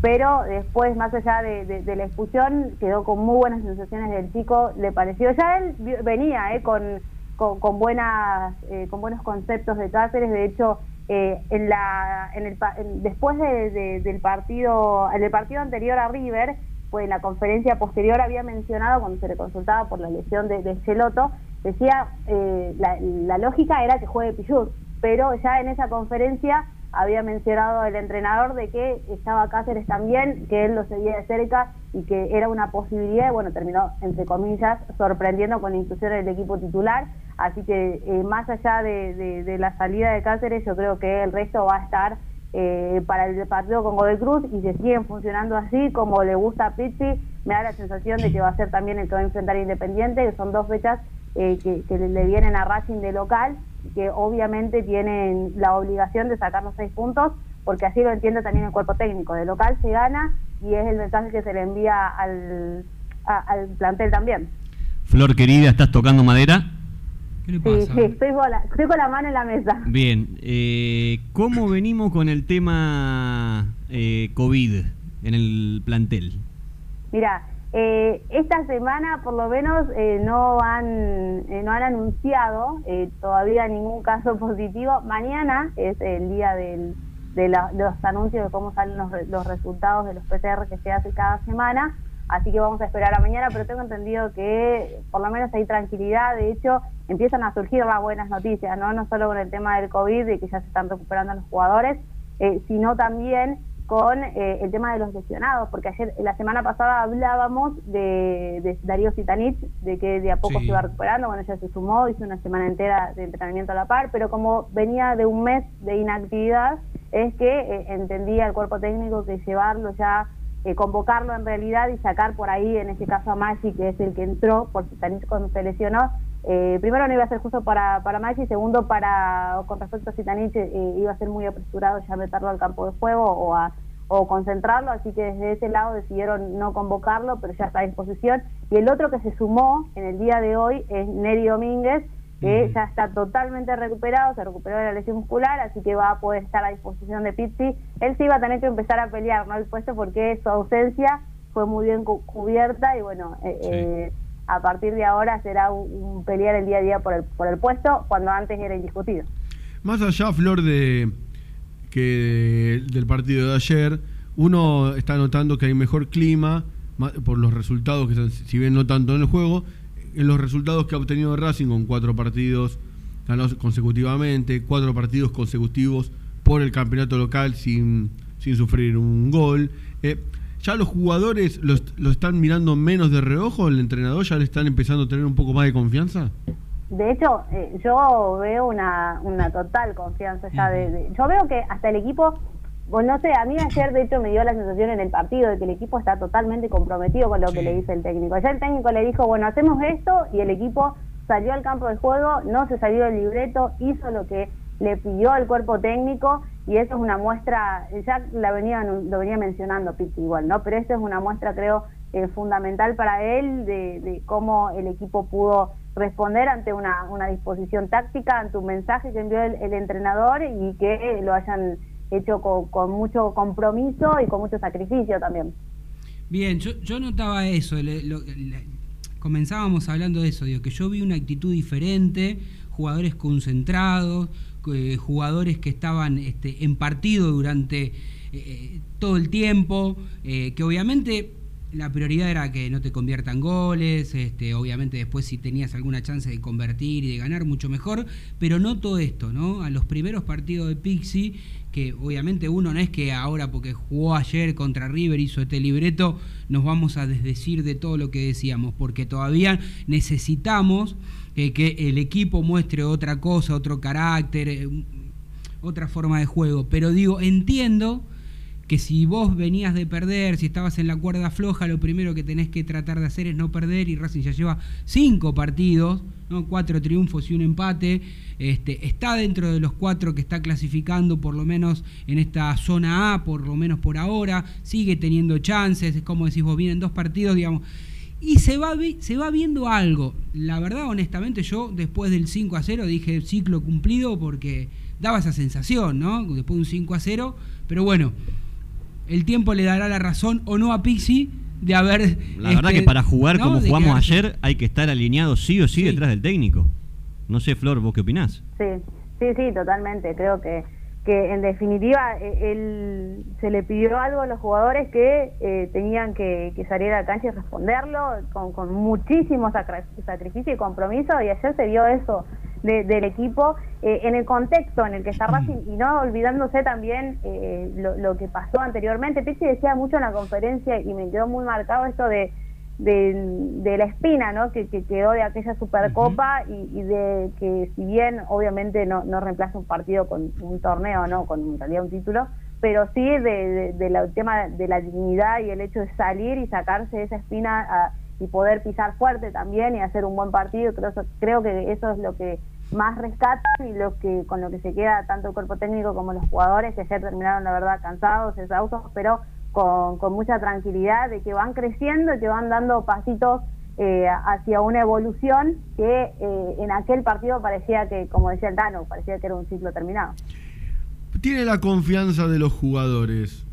Speaker 10: pero después, más allá de, la expulsión, quedó con muy buenas sensaciones del chico, le pareció, ya él venía eh, con, con, buenas, eh, con buenos conceptos de Cáceres, de hecho, eh, en la, en el, en- después de- de- del partido, en el partido anterior a River, pues en la conferencia posterior había mencionado, cuando se le consultaba por la lesión de, de Cheloto, decía, eh, la, la lógica era que juegue Pichut, pero ya en esa conferencia había mencionado el entrenador de que estaba Cáceres también, que él lo seguía de cerca y que era una posibilidad, y bueno, terminó, entre comillas, sorprendiendo con la inclusión del equipo titular, así que eh, más allá de, la salida de Cáceres, yo creo que el resto va a estar eh, para el partido con Godoy Cruz y si siguen funcionando así, como le gusta a Pizzi, me da la sensación de que va a ser también el que va a enfrentar Independiente, que son dos fechas eh, que, le vienen a Racing de local que obviamente tienen la obligación de sacar los seis puntos, porque así lo entiende también el cuerpo técnico. De local se gana y es el mensaje que se le envía al, a- al plantel también.
Speaker 5: Flor querida, ¿estás tocando madera?
Speaker 3: ¿Qué le
Speaker 10: Sí,
Speaker 3: pasa?
Speaker 10: sí, estoy, con la, estoy con la mano en la mesa.
Speaker 5: Bien, eh, ¿cómo venimos con el tema eh, COVID en el plantel?
Speaker 10: Mira, eh, esta semana por lo menos eh, no han eh, no han anunciado todavía ningún caso positivo. Mañana es el día de, los anuncios de cómo salen los, los resultados de los PCR que se hace cada semana. Así que vamos a esperar a mañana, pero tengo entendido que por lo menos hay tranquilidad. De hecho, empiezan a surgir las buenas noticias, ¿no? No solo con el tema del COVID, de que ya se están recuperando los jugadores, sino también con eh, el tema de los lesionados, porque ayer, la semana pasada hablábamos de, de Darío Sitanich, de que de a poco
Speaker 3: Sí.
Speaker 10: se iba recuperando, bueno, ya se sumó, hizo una semana entera de entrenamiento a la par, pero como venía de un mes de inactividad, es que eh, entendía el cuerpo técnico que llevarlo ya, eh, convocarlo en realidad y sacar por ahí, en este caso a Maggi, que es el que entró por Sitanich cuando se lesionó, eh, primero no iba a ser justo para, para Maggi, segundo para con respecto a Sitanich eh, iba a ser muy apresurado ya meterlo al campo de juego o a o concentrarlo, así que desde ese lado decidieron no convocarlo, pero ya está a disposición. Y el otro que se sumó en el día de hoy es Neri Domínguez, que ya está totalmente recuperado, se recuperó de la lesión muscular, así que va a poder estar a disposición de Pizzi. Él sí va a tener que empezar a pelear, ¿no? El puesto porque su ausencia fue muy bien cu- cubierta y bueno, eh, eh, a partir de ahora será un, pelear el día a día por el, por el puesto, cuando antes era indiscutido.
Speaker 4: Más allá, Flor, de que del partido de ayer, uno está notando que hay mejor clima ma- por los resultados que se- si bien no tanto en el juego, en los resultados que ha obtenido Racing con cuatro partidos ganados consecutivamente, cuatro partidos consecutivos por el campeonato local sin, sin sufrir un gol. Eh, ¿Ya los jugadores lo, est- lo están mirando menos de reojo? ¿El entrenador ya le están empezando a tener un poco más de confianza?
Speaker 10: De hecho, eh, yo veo una, una total confianza ya de, de- Yo veo que hasta el equipo, bueno, no sé, a mí ayer de hecho me dio la sensación en el partido de que el equipo está totalmente comprometido con lo que le dice el técnico. Ayer el técnico le dijo, bueno, hacemos esto y el equipo salió al campo de juego, no se salió del libreto, hizo lo que le pidió el cuerpo técnico y eso es una muestra, ya la venía, lo venía mencionando Pitti igual, ¿no? Pero esto es una muestra creo eh, fundamental para él de, cómo el equipo pudo responder ante una, una disposición táctica, ante un mensaje que envió el, el entrenador y que lo hayan hecho con, con mucho compromiso y con mucho sacrificio también.
Speaker 3: Bien, yo, yo notaba eso, le- lo- comenzábamos hablando de eso, digo, que yo vi una actitud diferente, jugadores concentrados, eh, jugadores que estaban este, en partido durante eh, todo el tiempo, eh, que obviamente la prioridad era que no te conviertan goles, este, obviamente después si tenías alguna chance de convertir y de ganar, mucho mejor, pero no todo esto, ¿no? A los primeros partidos de Pixie, que obviamente uno no es que ahora porque jugó ayer contra River, hizo este libreto, nos vamos a desdecir de todo lo que decíamos, porque todavía necesitamos eh, que el equipo muestre otra cosa, otro carácter, eh, otra forma de juego, pero digo, entiendo que si vos venías de perder, si estabas en la cuerda floja, lo primero que tenés que tratar de hacer es no perder y Racing ya lleva cinco partidos, ¿no? cuatro triunfos y un empate, este, está dentro de los cuatro que está clasificando por lo menos en esta zona A, por lo menos por ahora, sigue teniendo chances, es como decís vos, vienen dos partidos, digamos, y se va, vi- se va viendo algo. La verdad, honestamente, yo después del 5 a 0 dije ciclo cumplido porque daba esa sensación, ¿no? Después de un 5 a 0, pero bueno, el tiempo le dará la razón o no a Pixi de haber...
Speaker 5: La verdad
Speaker 3: este,
Speaker 5: que para jugar
Speaker 3: ¿no?
Speaker 5: como
Speaker 3: de
Speaker 5: jugamos
Speaker 3: quedarse-
Speaker 5: ayer hay que estar alineado sí o sí, detrás del técnico. No sé, Flor, ¿vos qué opinás?
Speaker 10: Sí, sí, sí, totalmente. Creo que, que en definitiva eh, él, se le pidió algo a los jugadores que eh, tenían que, que salir a la cancha y responderlo con, con muchísimo sacrificio y compromiso y ayer se vio eso de- del equipo eh, en el contexto en el que está Racing y no olvidándose también eh, lo, lo que pasó anteriormente. Pizzi decía mucho en la conferencia y me quedó muy marcado esto de de, de la espina ¿no? que, que quedó de aquella Supercopa y, y de que si bien obviamente no, no reemplaza un partido con un torneo, no con en realidad un título, pero sí de, de- de la- tema de la dignidad y el hecho de salir y sacarse esa espina a- y poder pisar fuerte también y hacer un buen partido, creo, creo que eso es lo que más rescatan y lo que con lo que se queda tanto el cuerpo técnico como los jugadores que ayer terminaron la verdad cansados, exhaustos, pero con, mucha tranquilidad de que van creciendo que van dando pasitos eh, hacia una evolución que eh, en aquel partido parecía que, como decía el Tano, parecía que era un ciclo terminado.
Speaker 4: Tiene la confianza de los jugadores,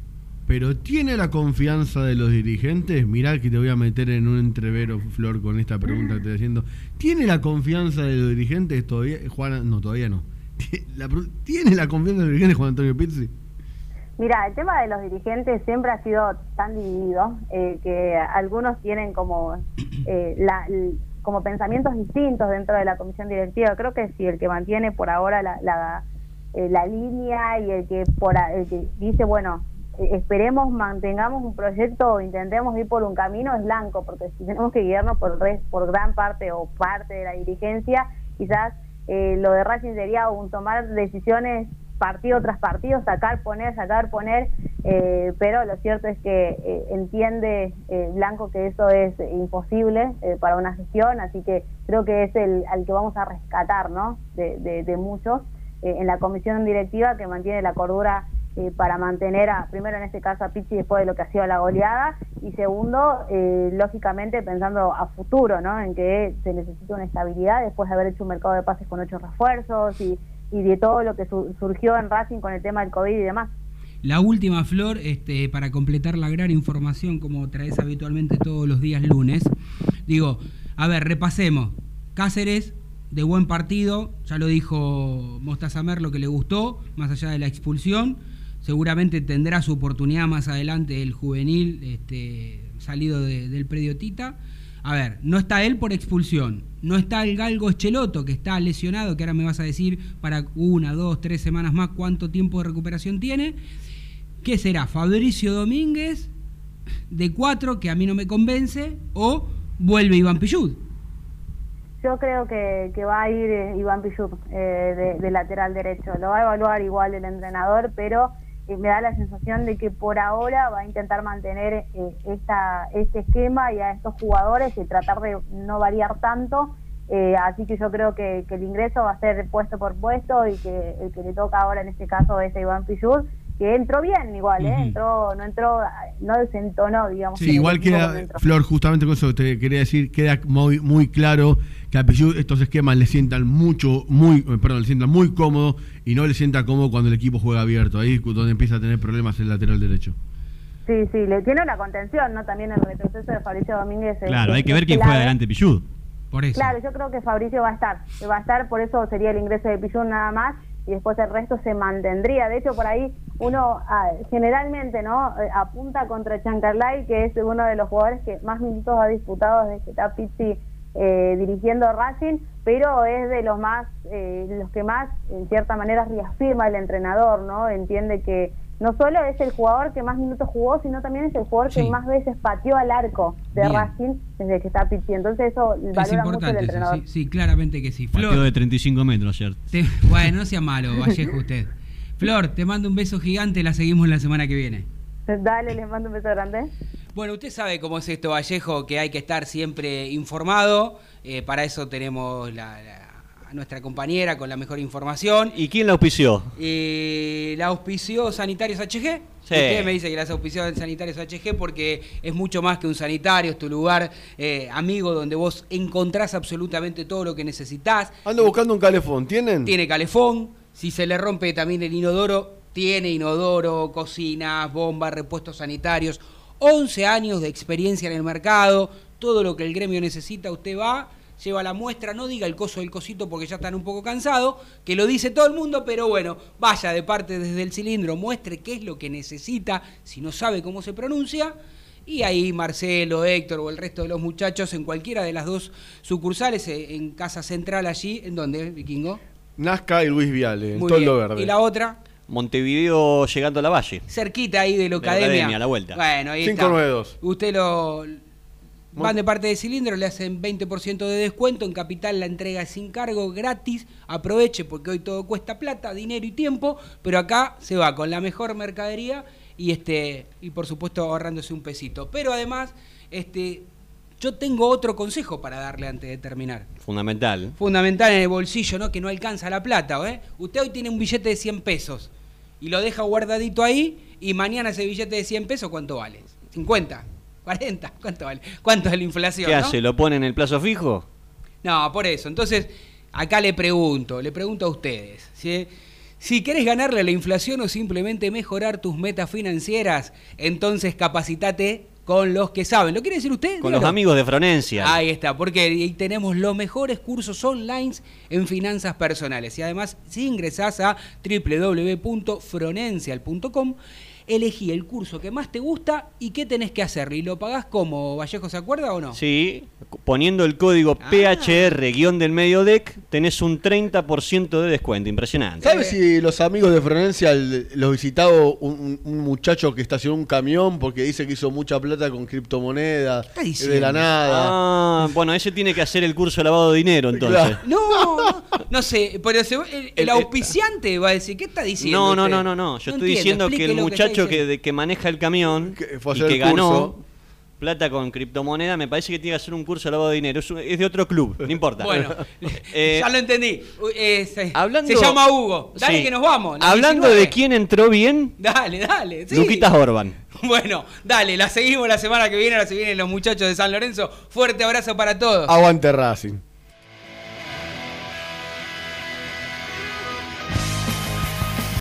Speaker 4: pero ¿tiene la confianza de los dirigentes? Mirá que te voy a meter en un entrevero, Flor, con esta pregunta que te estoy haciendo. ¿Tiene la confianza de los dirigentes todavía? Juan, no, todavía no. La ¿Tiene la confianza de los dirigentes Juan Antonio Pizzi?
Speaker 10: Mira, el tema de los dirigentes siempre ha sido tan dividido eh, que algunos tienen como, eh, la- como pensamientos distintos dentro de la comisión directiva. Creo que si el que mantiene por ahora la, la, eh, la línea y el que, por, el que dice, bueno, eh, esperemos, mantengamos un proyecto o intentemos ir por un camino es blanco, porque si tenemos que guiarnos por, por gran parte o parte de la dirigencia, quizás eh, lo de Racing sería un tomar decisiones partido tras partido, sacar, poner, sacar, poner, eh, pero lo cierto es que eh, entiende eh, Blanco que eso es imposible eh, para una gestión, así que creo que es el al que vamos a rescatar, ¿no? De, de- de muchos eh, en la comisión directiva que mantiene la cordura para mantener a, primero en este caso a Pizzi después de lo que ha sido la goleada y segundo, lógicamente pensando a futuro, ¿no? En que se necesita una estabilidad después de haber hecho un mercado de pases con ocho refuerzos y, y de todo lo que su- surgió en Racing con el tema del COVID y demás.
Speaker 3: La última flor, este, para completar la gran información como traes habitualmente todos los días lunes. Digo, a ver, repasemos. Cáceres, de buen partido, ya lo dijo Mostazamer lo que le gustó, más allá de la expulsión. Seguramente tendrá su oportunidad más adelante el juvenil este, salido de- del predio Tita. A ver, no está él por expulsión. No está el Galgo Echeloto, que está lesionado, que ahora me vas a decir para una, dos, tres semanas más cuánto tiempo de recuperación tiene. ¿Qué será? ¿Fabricio Domínguez de cuatro, que a mí no me convence? ¿O vuelve Iván Pillud?
Speaker 10: Yo creo que, va a ir eh, Iván Pichut eh, de lateral derecho. Lo va a evaluar igual el entrenador, pero eh, me da la sensación de que por ahora va a intentar mantener eh, esta, este esquema y a estos jugadores y tratar de no variar tanto. Eh, así que yo creo que, que el ingreso va a ser puesto por puesto y que el que le toca ahora en este caso es a Iván Pichut, que entró bien igual, ¿eh? entró, no entró, no desentonó, digamos.
Speaker 4: Sí, igual queda. Flor, justamente con eso te quería decir, queda muy, muy claro que a Pichud estos esquemas le sientan mucho, muy, eh, perdón, le sientan muy cómodo y no le sienta cómodo cuando el equipo juega abierto. Ahí es donde empieza a tener problemas el lateral derecho.
Speaker 10: Sí, sí, le tiene una contención, ¿no? También el retroceso de Fabricio Domínguez. es-
Speaker 5: Claro, hay que ver quién juega adelante Pillud.
Speaker 3: Por eso.
Speaker 10: Claro, yo creo que Fabricio va a estar, va a estar, por eso sería el ingreso de Pillón nada más. y después el resto se mantendría. De hecho, por ahí uno ah, generalmente no Eh, apunta contra Chancalay, que es uno de los jugadores que más minutos ha disputado desde que está Pizzi eh, dirigiendo Racing, pero es de los más, eh, los que más, en cierta manera, reafirma el entrenador, ¿no? Entiende que no solo es el jugador que más minutos jugó, sino también es el jugador que más veces pateó al arco de
Speaker 3: Bien.
Speaker 10: Racing desde que está Pizzi. Entonces eso
Speaker 3: Es
Speaker 10: valora mucho el
Speaker 3: importante eso,
Speaker 10: entrenador.
Speaker 3: sí, sí, claramente que sí. Flor,
Speaker 5: de 35 metros ayer.
Speaker 3: te- bueno, no sea malo, Vallejo usted. Flor, te mando un beso gigante, la seguimos la semana que viene.
Speaker 10: Dale, les mando un beso grande.
Speaker 3: Bueno, usted sabe cómo es esto, Vallejo, que hay que estar siempre informado. eh, para eso tenemos la- la- a nuestra compañera con la mejor información.
Speaker 5: ¿Y quién la auspició?
Speaker 3: Eh, la auspició Sanitarios HG.
Speaker 5: Sí.
Speaker 3: Usted me dice que las auspició en Sanitarios HG porque es mucho más que un sanitario, es tu lugar eh, amigo donde vos encontrás absolutamente todo lo que necesitas.
Speaker 4: Ando buscando un calefón, ¿tienen?
Speaker 3: Tiene calefón, si se le rompe también el inodoro, tiene inodoro, cocinas, bombas, repuestos sanitarios. 11 años de experiencia en el mercado, todo lo que el gremio necesita, usted va, lleva la muestra, no diga el coso del cosito porque ya están un poco cansados, que lo dice todo el mundo, pero bueno, vaya de parte desde el cilindro, muestre qué es lo que necesita, si no sabe cómo se pronuncia. Y ahí Marcelo, Héctor o el resto de los muchachos en cualquiera de las dos sucursales, eh, en Casa Central allí, ¿en dónde, Vikingo?
Speaker 4: Nazca y Luis Viale, en Toldo. Verde.
Speaker 3: Y la otra,
Speaker 5: Montevideo llegando a la Valle.
Speaker 3: cerquita ahí de la
Speaker 5: De la
Speaker 3: academia.
Speaker 5: academia, a la vuelta.
Speaker 3: Bueno, ahí
Speaker 4: 592.
Speaker 3: está. Usted lo. Van de parte de cilindro, le hacen 20% de descuento. En Capital la entrega es sin cargo, gratis. Aproveche porque hoy todo cuesta plata, dinero y tiempo. Pero acá se va con la mejor mercadería y este y por supuesto ahorrándose un pesito. Pero además, este, yo tengo otro consejo para darle antes de terminar.
Speaker 5: Fundamental.
Speaker 3: Fundamental en el bolsillo, ¿no? Que no alcanza la plata, ¿eh? Usted hoy tiene un billete de 100 pesos y lo deja guardadito ahí y mañana ese billete de 100 pesos, ¿cuánto vale? ¿50? ¿40? ¿Cuánto vale? ¿Cuánto es la inflación?
Speaker 5: ¿Qué
Speaker 3: no?
Speaker 5: hace? ¿Lo pone en el plazo fijo?
Speaker 3: No, por eso. Entonces, acá le pregunto, le pregunto a ustedes, ¿sí? Si querés ganarle a la inflación o simplemente mejorar tus metas financieras, entonces capacitate con los que saben. ¿Lo quiere decir usted?
Speaker 5: Con los amigos de Fronencia.
Speaker 3: Ahí está, porque ahí tenemos los mejores cursos online en finanzas personales. Y además, si ingresás a www.fronencial.com, elegí el curso que más te gusta y qué tenés que hacer. ¿Y lo pagás como Vallejo se acuerda o no?
Speaker 5: Sí, poniendo el código
Speaker 3: Ah.
Speaker 5: PHR del medio DEC, tenés un 30% de descuento. Impresionante.
Speaker 4: ¿Sabes si los amigos de Florencia los visitado un, un muchacho que estacionó un camión porque dice que hizo mucha plata con criptomonedas
Speaker 3: está
Speaker 4: de la nada?
Speaker 5: Ah, bueno, ese tiene que hacer el curso de lavado de dinero entonces.
Speaker 4: Claro.
Speaker 3: No, no, no sé, pero el, auspiciante va a decir, ¿qué está diciendo?
Speaker 5: No, no, no, no, no. Yo estoy
Speaker 3: entiendo,
Speaker 5: diciendo que el
Speaker 3: está
Speaker 5: muchacho que,
Speaker 3: diciendo.
Speaker 5: de- que maneja el camión
Speaker 4: Que fue
Speaker 5: y que ganó
Speaker 4: curso.
Speaker 5: plata con criptomoneda, me parece que tiene que hacer un curso de lavado de dinero. Es, de otro club, no importa.
Speaker 3: Bueno,
Speaker 5: Eh,
Speaker 3: ya lo entendí. Uy, eh, se,
Speaker 5: hablando-
Speaker 3: se llama Hugo. Dale
Speaker 5: Sí.
Speaker 3: que nos vamos.
Speaker 5: Hablando
Speaker 3: 19.
Speaker 5: de quién entró bien,
Speaker 3: Dale, dale. sí.
Speaker 5: Luquitas Orban.
Speaker 3: Bueno, dale, la seguimos la semana que viene. Ahora se vienen los muchachos de San Lorenzo. Fuerte abrazo para todos.
Speaker 4: Aguante Racing.